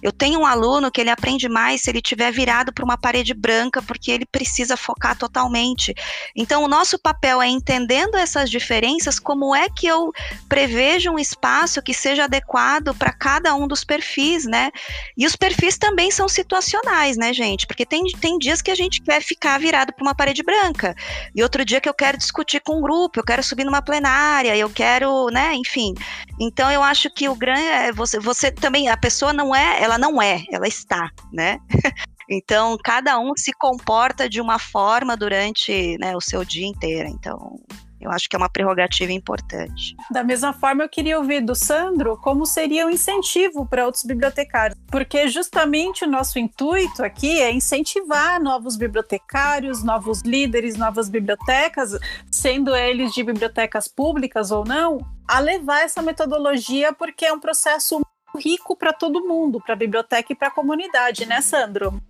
S4: Eu tenho um aluno que ele aprende mais se ele tiver virado para uma parede branca, porque ele precisa focar totalmente. Então, o nosso papel é entendendo essas diferenças, como é que eu prevejo um espaço que seja adequado para cada um dos perfis, né? E os perfis também são situacionais, né, gente? Porque tem, tem dias que a gente quer ficar virado para uma parede branca, e outro dia que eu quero discutir com um grupo, eu quero subir numa plenária, eu quero, né, enfim. Então, eu acho que o grande é você, você também, a pessoa não é, ela não é, ela está, né? (laughs) Então, cada um se comporta de uma forma durante né, o seu dia inteiro. Então, eu acho que é uma prerrogativa importante.
S1: Da mesma forma, eu queria ouvir do Sandro como seria um incentivo para outros bibliotecários, porque justamente o nosso intuito aqui é incentivar novos bibliotecários, novos líderes, novas bibliotecas, sendo eles de bibliotecas públicas ou não, a levar essa metodologia, porque é um processo rico para todo mundo, para a biblioteca e para a comunidade, né, Sandro?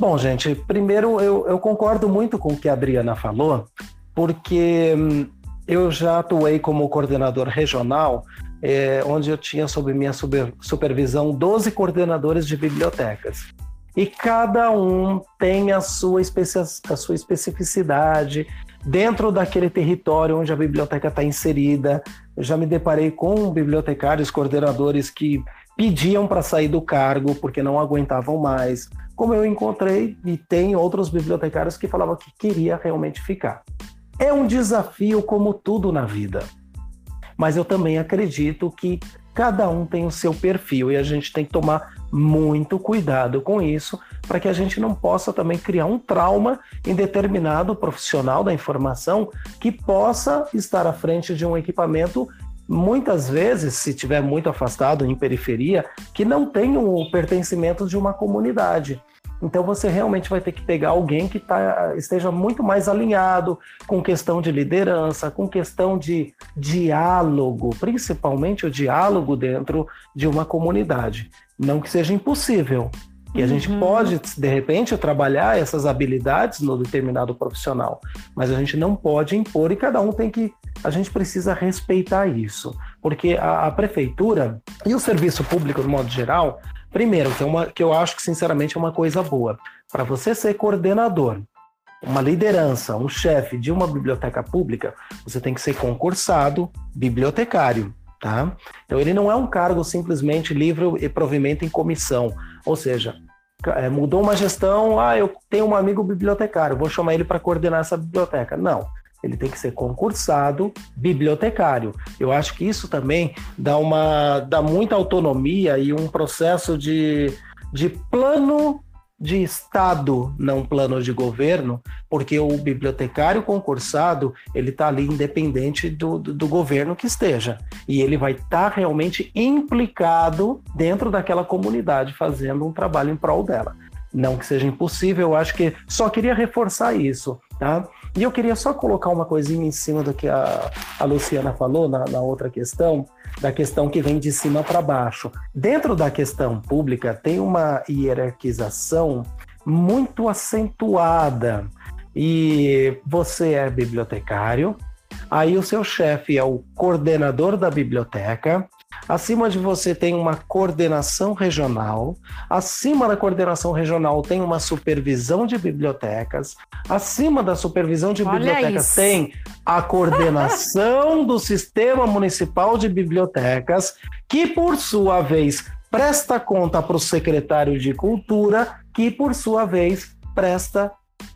S5: Bom, gente, primeiro eu, eu concordo muito com o que a Adriana falou, porque hum, eu já atuei como coordenador regional, é, onde eu tinha sob minha super, supervisão 12 coordenadores de bibliotecas. E cada um tem a sua, a sua especificidade dentro daquele território onde a biblioteca está inserida. Eu já me deparei com bibliotecários, coordenadores que pediam para sair do cargo porque não aguentavam mais, como eu encontrei e tem outros bibliotecários que falavam que queria realmente ficar. É um desafio como tudo na vida. Mas eu também acredito que cada um tem o seu perfil e a gente tem que tomar muito cuidado com isso para que a gente não possa também criar um trauma em determinado profissional da informação que possa estar à frente de um equipamento muitas vezes, se tiver muito afastado em periferia, que não tem o pertencimento de uma comunidade. Então você realmente vai ter que pegar alguém que tá, esteja muito mais alinhado com questão de liderança, com questão de diálogo, principalmente o diálogo dentro de uma comunidade. Não que seja impossível, que a gente uhum. pode, de repente, trabalhar essas habilidades no determinado profissional, mas a gente não pode impor e cada um tem que. A gente precisa respeitar isso, porque a, a prefeitura e o serviço público, de modo geral, primeiro, que, é uma, que eu acho que, sinceramente, é uma coisa boa. Para você ser coordenador, uma liderança, um chefe de uma biblioteca pública, você tem que ser concursado bibliotecário. Tá? Então ele não é um cargo simplesmente livre e provimento em comissão, ou seja, é, mudou uma gestão, ah, eu tenho um amigo bibliotecário, vou chamar ele para coordenar essa biblioteca. Não, ele tem que ser concursado bibliotecário. Eu acho que isso também dá uma dá muita autonomia e um processo de, de plano de Estado, não plano de governo, porque o bibliotecário concursado ele está ali independente do, do, do, governo que esteja e ele vai estar tá realmente implicado dentro daquela comunidade fazendo um trabalho em prol dela. Não que seja impossível, eu acho que só queria reforçar isso, tá? E eu queria só colocar uma coisinha em cima do que a, a Luciana falou na, na outra questão, da questão que vem de cima para baixo. Dentro da questão pública, tem uma hierarquização muito acentuada. E você é bibliotecário, aí o seu chefe é o coordenador da biblioteca, Acima de você tem uma coordenação regional. Acima da coordenação regional tem uma supervisão de bibliotecas. Acima da supervisão de Olha bibliotecas isso. tem a coordenação (laughs) do Sistema Municipal de Bibliotecas, que por sua vez presta conta para o secretário de Cultura, que por sua vez presta,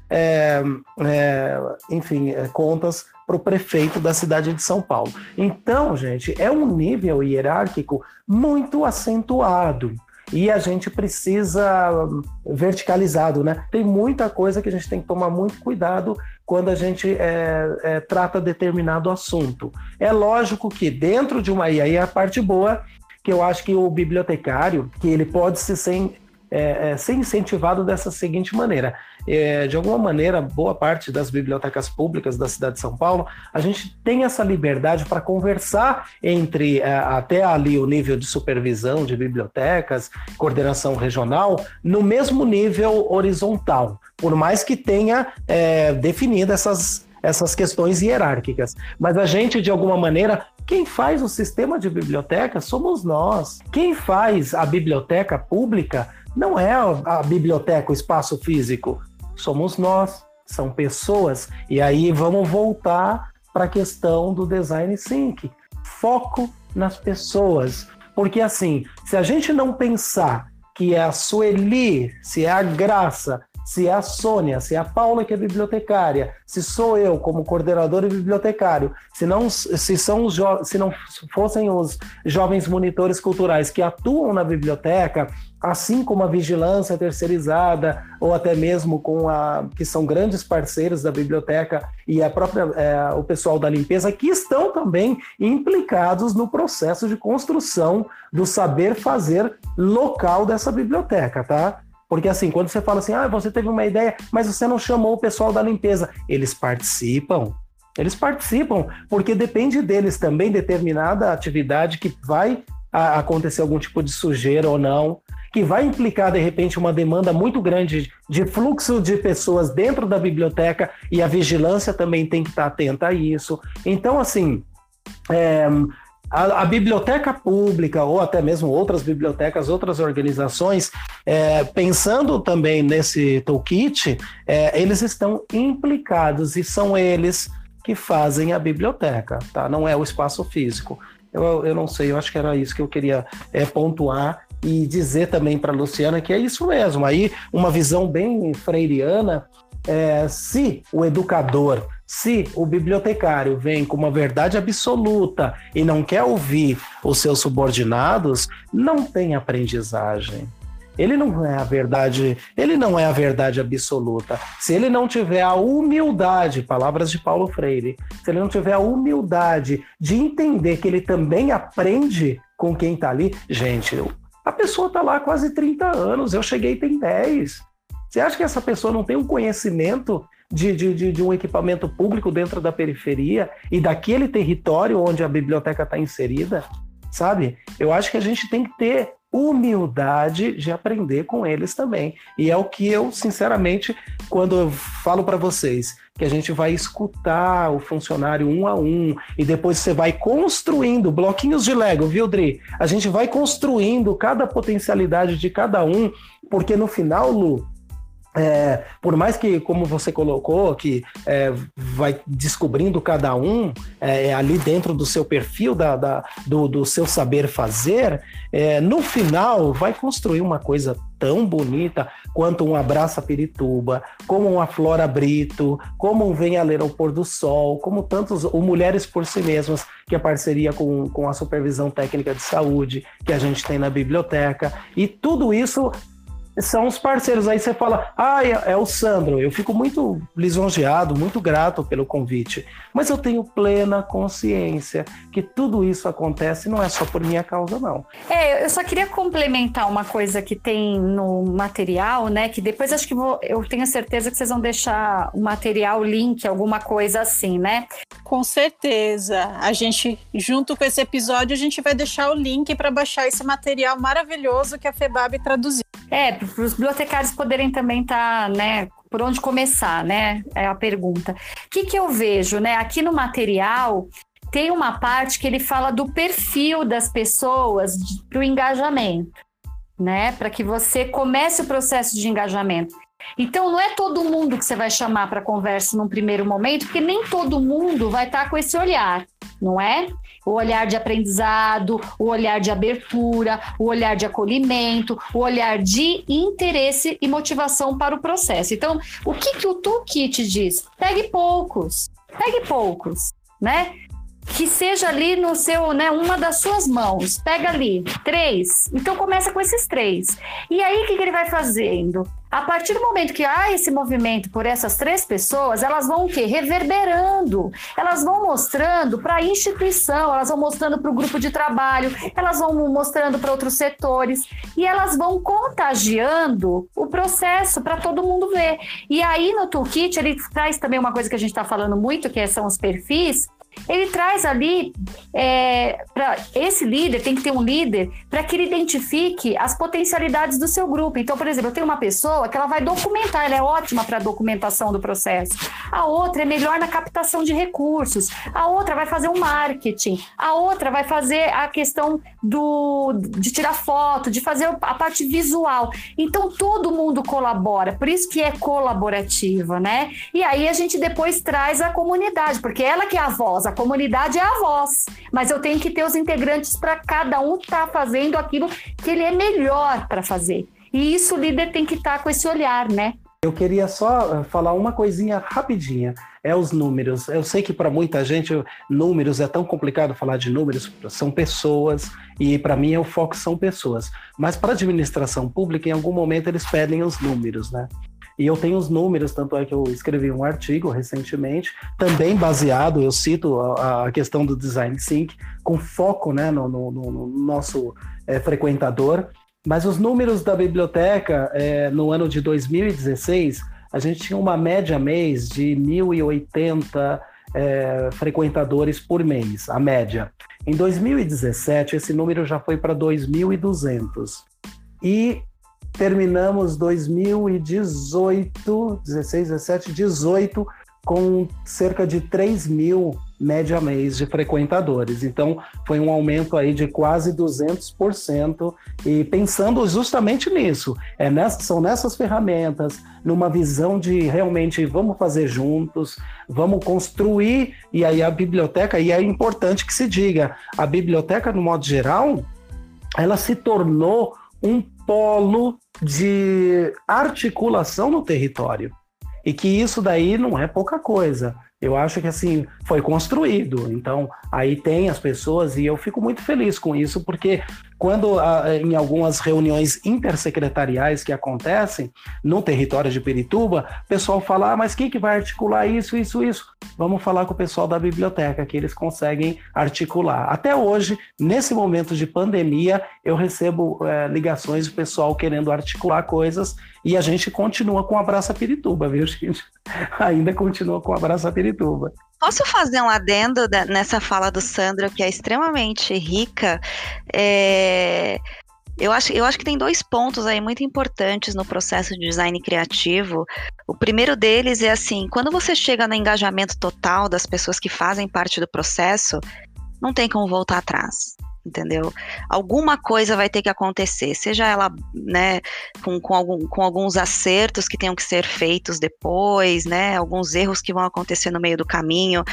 S5: é, é, enfim, é, contas para o prefeito da cidade de São Paulo. Então, gente, é um nível hierárquico muito acentuado. E a gente precisa verticalizado, né? Tem muita coisa que a gente tem que tomar muito cuidado quando a gente é, é, trata determinado assunto. É lógico que dentro de uma. E aí é a parte boa, que eu acho que o bibliotecário, que ele pode se ser, é, é ser incentivado dessa seguinte maneira é, de alguma maneira, boa parte das bibliotecas públicas da cidade de São Paulo, a gente tem essa liberdade para conversar entre é, até ali o nível de supervisão de bibliotecas, coordenação regional, no mesmo nível horizontal, por mais que tenha é, definido essas, essas questões hierárquicas. Mas a gente, de alguma maneira, quem faz o sistema de biblioteca somos nós. Quem faz a biblioteca pública não é a biblioteca, o espaço físico somos nós, são pessoas. E aí vamos voltar para a questão do design think. Foco nas pessoas. Porque assim, se a gente não pensar que é a Sueli, se é a Graça, se é a Sônia, se é a Paula que é bibliotecária, se sou eu como coordenador e bibliotecário, se não, se são os se não fossem os jovens monitores culturais que atuam na biblioteca, assim como a vigilância terceirizada ou até mesmo com a que são grandes parceiros da biblioteca e a própria é, o pessoal da limpeza que estão também implicados no processo de construção do saber fazer local dessa biblioteca, tá? Porque assim, quando você fala assim, ah, você teve uma ideia, mas você não chamou o pessoal da limpeza, eles participam. Eles participam, porque depende deles também determinada atividade que vai acontecer algum tipo de sujeira ou não, que vai implicar de repente uma demanda muito grande de fluxo de pessoas dentro da biblioteca e a vigilância também tem que estar atenta a isso. Então, assim, é, a, a, biblioteca pública, ou até mesmo outras bibliotecas, outras organizações, é, pensando também nesse toolkit, é, eles estão implicados e são eles que fazem a biblioteca, tá? Não é o espaço físico. Eu, eu não sei, eu acho que era isso que eu queria é, pontuar e dizer também para Luciana que é isso mesmo. Aí, uma visão bem freiriana, é, se o educador se o bibliotecário vem com uma verdade absoluta e não quer ouvir os seus subordinados, não tem aprendizagem. Ele não é a verdade, ele não é a verdade absoluta. Se ele não tiver a humildade, palavras de Paulo Freire, se ele não tiver a humildade de entender que ele também aprende com quem está ali, gente, a pessoa está lá quase 30 anos, eu cheguei tem 10. Você acha que essa pessoa não tem um conhecimento de, de, de, de um equipamento público dentro da periferia e daquele território onde a biblioteca está inserida? Sabe? Eu acho que a gente tem que ter humildade de aprender com eles também. E é o que eu, sinceramente, quando eu falo para vocês que a gente vai escutar o funcionário um a um e depois você vai construindo bloquinhos de Lego, viu, Dri? A gente vai construindo cada potencialidade de cada um, porque no final, Lu, é, por mais que, como você colocou, que é, vai descobrindo cada um é, é, ali dentro do seu perfil, da, da do, do, seu saber fazer, é, no final vai construir uma coisa tão bonita quanto um Abraça Pirituba, como uma Flora Brito, como um Venha Ler ao Pôr do Sol, como tantos, o Mulheres por Si Mesmas, que é parceria com, com a Supervisão Técnica de Saúde, que a gente tem na biblioteca, e tudo isso são os parceiros. Aí você fala, ah, é, é, o Sandro. Eu fico muito lisonjeado, muito grato pelo convite. Mas eu tenho plena consciência que tudo isso acontece não é só por minha causa, não.
S3: É, eu só queria complementar uma coisa que tem no material, né? Que depois acho que vou, eu tenho certeza que vocês vão deixar o material, link, alguma coisa assim, né?
S1: Com certeza. A gente, junto com esse episódio, a gente vai deixar o link para baixar esse material maravilhoso que a FEBAB traduziu.
S3: É, para os bibliotecários poderem também estar, tá, né, por onde começar, né? É a pergunta. O que, que eu vejo, né? Aqui no material tem uma parte que ele fala do perfil das pessoas para o engajamento, né? Para que você comece o processo de engajamento. Então, não é todo mundo que você vai chamar para conversa num primeiro momento, porque nem todo mundo vai estar tá com esse olhar, não é? O olhar de aprendizado, o olhar de abertura, o olhar de acolhimento, o olhar de interesse e motivação para o processo. Então, o que, que o toolkit diz? Pegue poucos, pegue poucos, né? Que seja ali no seu, né, uma das suas mãos. Pega ali, três. Então começa com esses três. E aí o que, que ele vai fazendo? A partir do momento que há esse movimento por essas três pessoas, elas vão o quê? Reverberando. Elas vão mostrando para a instituição, elas vão mostrando para o grupo de trabalho, elas vão mostrando para outros setores e elas vão contagiando o processo para todo mundo ver. E aí no toolkit ele traz também uma coisa que a gente está falando muito, que são os perfis, ele traz ali é, para esse líder tem que ter um líder para que ele identifique as potencialidades do seu grupo. Então, por exemplo, eu tenho uma pessoa que ela vai documentar, ela é ótima para documentação do processo. A outra é melhor na captação de recursos. A outra vai fazer o um marketing. A outra vai fazer a questão do de tirar foto, de fazer a parte visual. Então, todo mundo colabora. Por isso que é colaborativa, né? E aí a gente depois traz a comunidade, porque ela que é a voz voz, a comunidade é a voz, mas eu tenho que ter os integrantes para cada um estar tá fazendo aquilo que ele é melhor para fazer. E isso o líder tem que estar tá com esse olhar, né?
S5: Eu queria só eh, falar uma coisinha rapidinha. É os números. Eu sei que para muita gente números é tão complicado falar de números, são pessoas e para mim o foco são pessoas. Mas para administração pública, em algum momento eles pedem os números, né? E eu tenho os números, tanto é que eu escrevi um artigo recentemente, também baseado, eu cito a, a questão do design sync, com foco né, no, no, no nosso é, frequentador. Mas os números da biblioteca, é, no ano de 2016, a gente tinha uma média mês de 1.080 é, frequentadores por mês, a média. Em 2017, esse número já foi para 2.200. E terminamos 2018, 16, 17, 18, com cerca de 3 mil média mês de frequentadores. Então, foi um aumento aí de quase 200%. E pensando justamente nisso, é nessa, são nessas ferramentas, numa visão de realmente vamos fazer juntos, vamos construir. E aí a biblioteca, e é importante que se diga, a biblioteca, no modo geral, ela se tornou um polo de articulação no território. E que isso daí não é pouca coisa. Eu acho que assim foi construído. Então, aí tem as pessoas e eu fico muito feliz com isso, porque quando em algumas reuniões intersecretariais que acontecem no território de Perituba, o pessoal fala: ah, mas quem que vai articular isso, isso, isso? Vamos falar com o pessoal da biblioteca, que eles conseguem articular. Até hoje, nesse momento de pandemia, eu recebo é, ligações do pessoal querendo articular coisas e a gente continua com Abraça Pirituba, viu, gente? (laughs) Ainda continua com Abraça Pirituba.
S4: Posso fazer um adendo nessa fala do Sandro, que é extremamente rica? É... Eu acho, eu acho que tem dois pontos aí muito importantes no processo de design criativo. O primeiro deles é assim: quando você chega no engajamento total das pessoas que fazem parte do processo, não tem como voltar atrás entendeu? Alguma coisa vai ter que acontecer, seja ela, né, com, com, algum, com alguns acertos que tenham que ser feitos depois, né, alguns erros que vão acontecer no meio do caminho,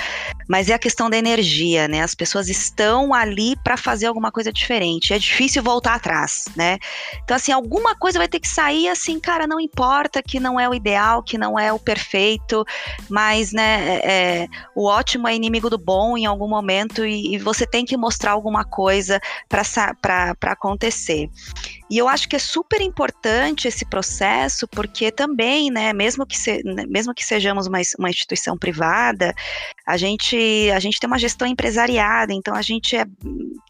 S4: mas é a questão da energia, né, as pessoas estão ali para fazer alguma coisa diferente, é difícil voltar atrás, né, então assim, alguma coisa vai ter que sair assim, cara, não importa que não é o ideal, que não é o perfeito, mas, né, é, é o ótimo é inimigo do bom em algum momento e, e você tem que mostrar alguma coisa coisa para acontecer. E eu acho que é super importante esse processo, porque também, né, mesmo que, se, né, mesmo que sejamos uma, uma instituição privada, a gente, a gente tem uma gestão empresariada, então a gente é,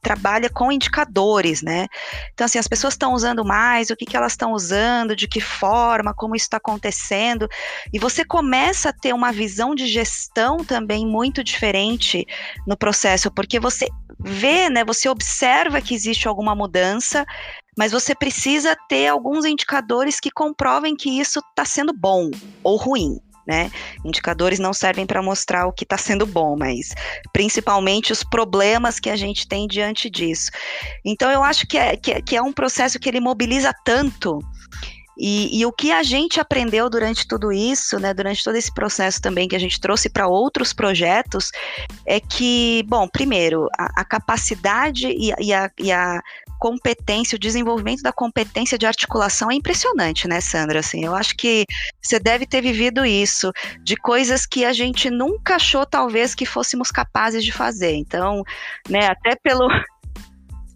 S4: trabalha com indicadores, né? Então, assim, as pessoas estão usando mais, o que, que elas estão usando, de que forma, como isso está acontecendo, e você começa a ter uma visão de gestão também muito diferente no processo, porque você vê, né, você observa que existe alguma mudança, mas você precisa ter alguns indicadores que comprovem que isso está sendo bom ou ruim. Né? Indicadores não servem para mostrar o que está sendo bom, mas principalmente os problemas que a gente tem diante disso. Então eu acho que é, que é, que é um processo que ele mobiliza tanto e, e, o que a gente aprendeu durante tudo isso, né, durante todo esse processo também que a gente trouxe para outros projetos, é que, bom, primeiro, a, a capacidade e, e, a, e, a, competência, o desenvolvimento da competência de articulação é impressionante, né, Sandra? Assim, eu acho que você deve ter vivido isso, de coisas que a gente nunca achou, talvez, que fôssemos capazes de fazer. Então, né, até pelo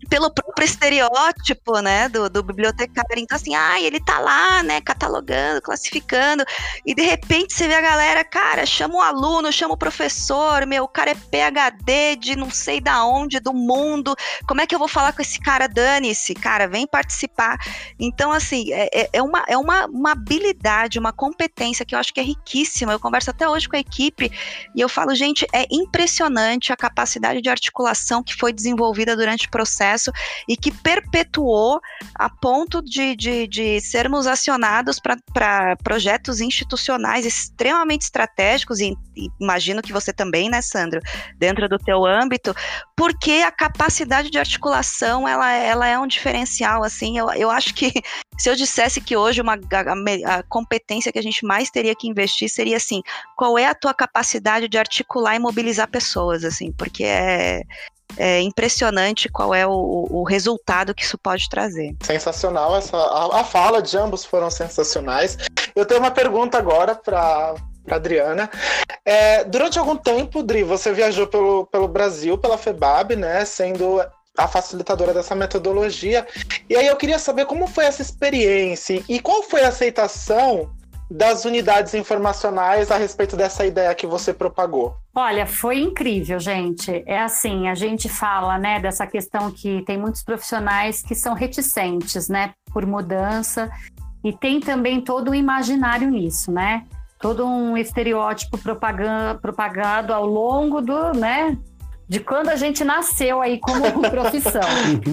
S4: pelo próprio estereótipo, né, do, do bibliotecário. Então, assim, ah, ele tá lá, né, catalogando, classificando, e de repente você vê a galera, cara, chama o aluno, chama o professor, meu, o cara é PHD de não sei da onde, do mundo, como é que eu vou falar com esse cara? Dane-se, cara, vem participar. Então, assim, é, é, é uma, é uma, uma habilidade, uma competência que eu acho que é riquíssima. Eu converso até hoje com a equipe e eu falo, gente, é impressionante a capacidade de articulação que foi desenvolvida durante o processo processo e que perpetuou a ponto de, de, de sermos acionados para projetos institucionais extremamente estratégicos, e, e, imagino que você também, né, Sandro, dentro do teu âmbito, porque a capacidade de articulação, ela, ela é um diferencial, assim, eu, eu acho que (laughs) se eu dissesse que hoje uma, a, a competência que a gente mais teria que investir seria, assim, qual é a tua capacidade de articular e mobilizar pessoas, assim, porque é, é impressionante qual é o, o, resultado que isso pode trazer.
S2: Sensacional, essa, a, a fala de ambos foram sensacionais. Eu tenho uma pergunta agora para para Adriana. É, durante algum tempo, Dri, você viajou pelo, pelo Brasil, pela FEBAB, né, sendo a facilitadora dessa metodologia. E aí eu queria saber como foi essa experiência e qual foi a aceitação das unidades informacionais a respeito dessa ideia que você propagou?
S3: Olha, foi incrível, gente. É assim, a gente fala, né, dessa questão que tem muitos profissionais que são reticentes, né, por mudança, e tem também todo um imaginário nisso, né? Todo um estereótipo propagado ao longo do, né, de quando a gente nasceu aí como (laughs) profissão.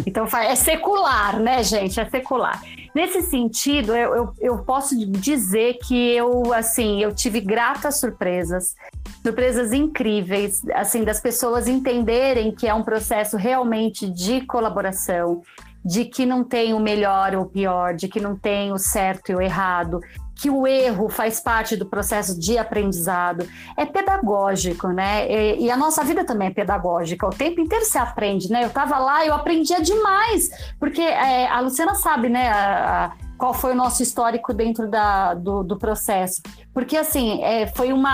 S3: Então é secular, né, gente? É secular. Nesse sentido, eu, eu, eu, posso dizer que eu, assim, eu tive gratas surpresas, surpresas incríveis, assim, das pessoas entenderem que é um processo realmente de colaboração, de que não tem o melhor ou o pior, de que não tem o certo e o errado, que o erro faz parte do processo de aprendizado, é pedagógico, né? E, a nossa vida também é pedagógica, o tempo inteiro se aprende, né? Eu estava lá, eu aprendia demais, porque é, a Luciana sabe, né? A, qual foi o nosso histórico dentro da, do, do processo. Porque, assim, é, foi uma.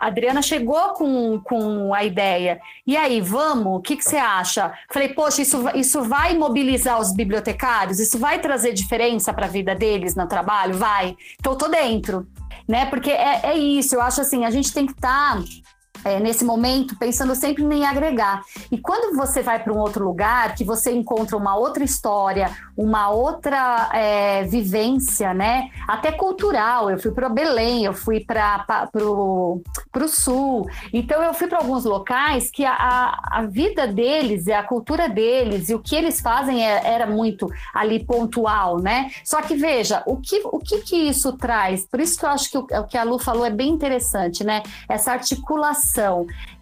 S3: A Adriana chegou com, com a ideia. E aí, vamos? O que, que você acha? Falei, poxa, isso, isso vai mobilizar os bibliotecários? Isso vai trazer diferença para a vida deles no trabalho? Vai. Então, eu tô dentro. Né? Porque é, é isso, eu acho assim, a gente tem que estar. Tá é, nesse momento, pensando sempre em agregar. E quando você vai para um outro lugar, que você encontra uma outra história, uma outra é, vivência, né? Até cultural. Eu fui para Belém, eu fui para o sul. Então, eu fui para alguns locais que a, a, vida deles, a cultura deles e o que eles fazem é, era muito ali pontual, né? Só que veja, o que, o que, que isso traz? Por isso que eu acho que o, o que a Lu falou é bem interessante, né? Essa articulação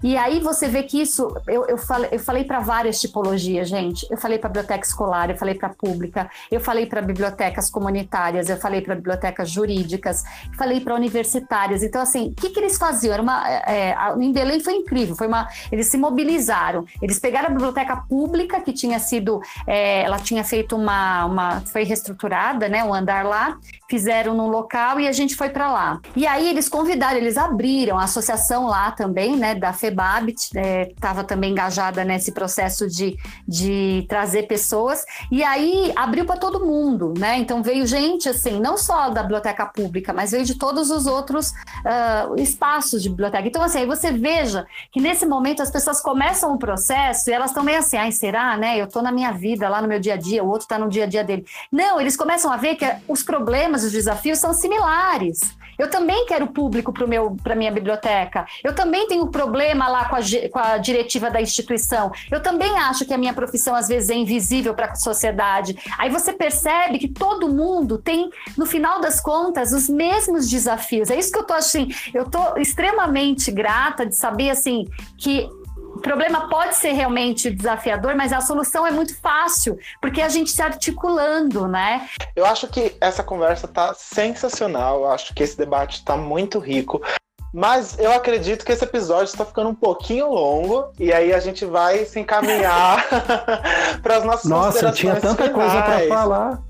S3: e aí você vê que isso, eu, eu falei, eu falei para várias tipologias, gente. Eu falei para biblioteca escolar, eu falei para pública, eu falei para bibliotecas comunitárias, eu falei para bibliotecas jurídicas, falei para universitárias. Então, assim, o que, que eles faziam? Era uma, é, é em Belém foi incrível, foi uma, eles se mobilizaram. Eles pegaram a biblioteca pública, que tinha sido, é, ela tinha feito uma, uma, foi reestruturada, né, um andar lá, fizeram num local e a gente foi para lá. E aí eles convidaram, eles abriram a associação lá também, né, da FEBAB, estava é, também engajada nesse processo de, de trazer pessoas, e aí abriu para todo mundo, né? Então veio gente, assim, não só da biblioteca pública, mas veio de todos os outros uh, espaços de biblioteca. Então, assim, aí você veja que nesse momento as pessoas começam o processo e elas estão meio assim, ai, será, né? Eu estou na minha vida, lá no meu dia a dia, o outro está no dia a dia dele. Não, eles começam a ver que os problemas os desafios são similares. Eu também quero público para a minha biblioteca. Eu também tenho problema lá com a, com a, diretiva da instituição. Eu também acho que a minha profissão às vezes é invisível para a sociedade. Aí você percebe que todo mundo tem, no final das contas, os mesmos desafios. É isso que eu tô assim. Eu tô extremamente grata de saber assim que o problema pode ser realmente desafiador, mas a solução é muito fácil, porque a gente se articulando, né?
S2: Eu acho que essa conversa tá sensacional, eu acho que esse debate está muito rico. Mas eu acredito que esse episódio está ficando um pouquinho longo e aí a gente vai se encaminhar (laughs) para as nossas
S5: Nossa, tinha tanta finais. coisa para falar.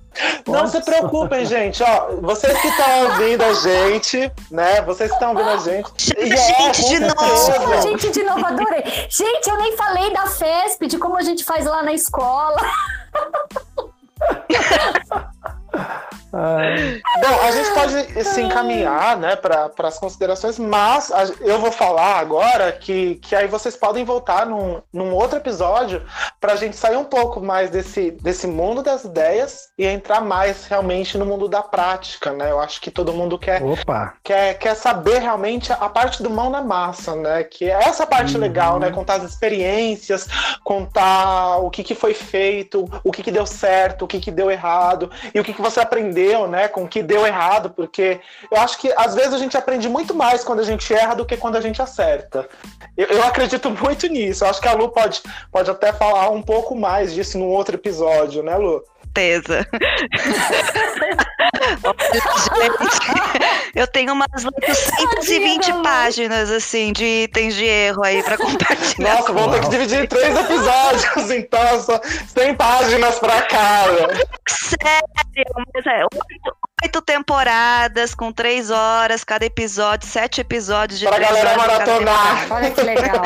S2: Não se preocupem, gente. Ó, vocês que estão ouvindo a gente, né? Vocês que estão ouvindo a gente.
S4: Chama é, gente de novo.
S3: Gente de novo, adorei. Gente, eu nem falei da FESP, de como a gente faz lá na escola. (laughs)
S2: Bom, a gente pode se encaminhar né, para as considerações, mas a, eu vou falar agora que, que aí vocês podem voltar num, num outro episódio para a gente sair um pouco mais desse, desse mundo das ideias e entrar mais realmente no mundo da prática. Né? Eu acho que todo mundo quer, quer, quer saber realmente a parte do mão na massa, né? Que é essa parte uhum. legal, né? Contar as experiências, contar o que, que foi feito, o que, que deu certo, o que, que deu errado e o que, que você aprendeu, né, com o que deu errado, porque eu acho que às vezes a gente aprende muito mais quando a gente erra do que quando a gente acerta. Eu, eu acredito (laughs) muito nisso. Eu acho que a Lu pode, pode até falar um pouco mais disso num outro episódio, né, Lu?
S4: certeza. (laughs) eu tenho umas 820 páginas assim de itens de erro aí para compartilhar.
S2: Nossa, vamos ter que dividir em três episódios, então só 100 páginas para cada.
S4: Sério, mas é oito, oito temporadas com três horas cada episódio, sete episódios de
S2: Pra galera maratonar.
S3: Olha que legal.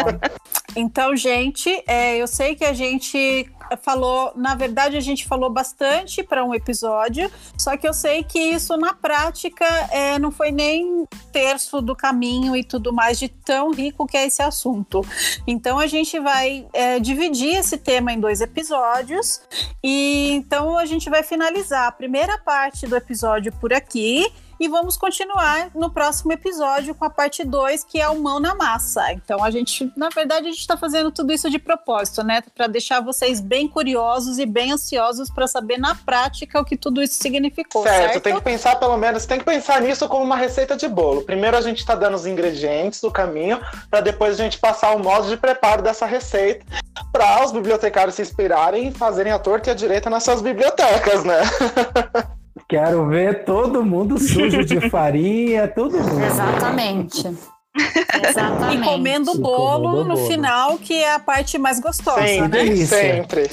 S1: Então, gente, é, eu sei que a gente falou, na verdade, a gente falou bastante para um episódio, só que eu sei que isso na prática é, não foi nem terço do caminho e tudo mais de tão rico que é esse assunto. Então a gente vai é, dividir esse tema em dois episódios e então a gente vai finalizar a primeira parte do episódio por aqui e vamos continuar no próximo episódio com a parte 2, que é o mão na massa. Então a gente, na verdade, a gente está fazendo tudo isso de propósito, né? Para deixar vocês bem curiosos e bem ansiosos para saber na prática o que tudo isso significou. Certo, certo?
S2: tem que pensar pelo menos, tem que pensar nisso como uma receita de bolo. Primeiro a gente está dando os ingredientes do caminho, para depois a gente passar o modo de preparo dessa receita para os bibliotecários se inspirarem e fazerem a torta e a direita nas suas bibliotecas, né? (laughs)
S5: Quero ver todo mundo sujo de (laughs) farinha, todo mundo.
S3: Exatamente.
S1: Exatamente. E comendo o bolo no final, que é a parte mais gostosa,
S2: sempre,
S1: né? (laughs)
S2: Sempre.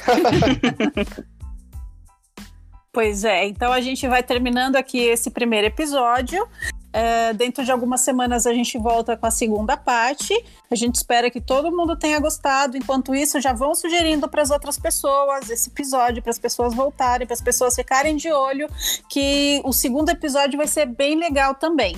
S1: Pois é, então a gente vai terminando aqui esse primeiro episódio. É, dentro de algumas semanas a gente volta com a segunda parte. A gente espera que todo mundo tenha gostado. Enquanto isso, já vão sugerindo para as outras pessoas esse episódio, para as pessoas voltarem, para as pessoas ficarem de olho, que o segundo episódio vai ser bem legal também.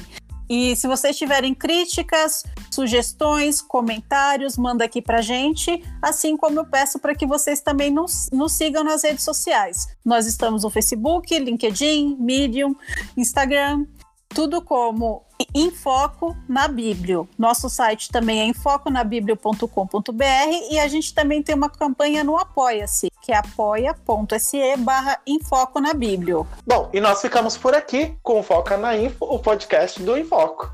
S1: E se vocês tiverem críticas, sugestões, comentários, manda aqui pra gente, assim como eu peço para que vocês também nos, nos, sigam nas redes sociais. Nós estamos no Facebook, LinkedIn, Medium, Instagram, tudo como Enfoco na Bíblia. Nosso site também é enfoconabíblia.com.br e a gente também tem uma campanha no Apoia-se, que é apoia.se barra Enfoco na Bíblia.
S2: Bom, e nós ficamos por aqui com o Foca na Info, o podcast do Enfoco.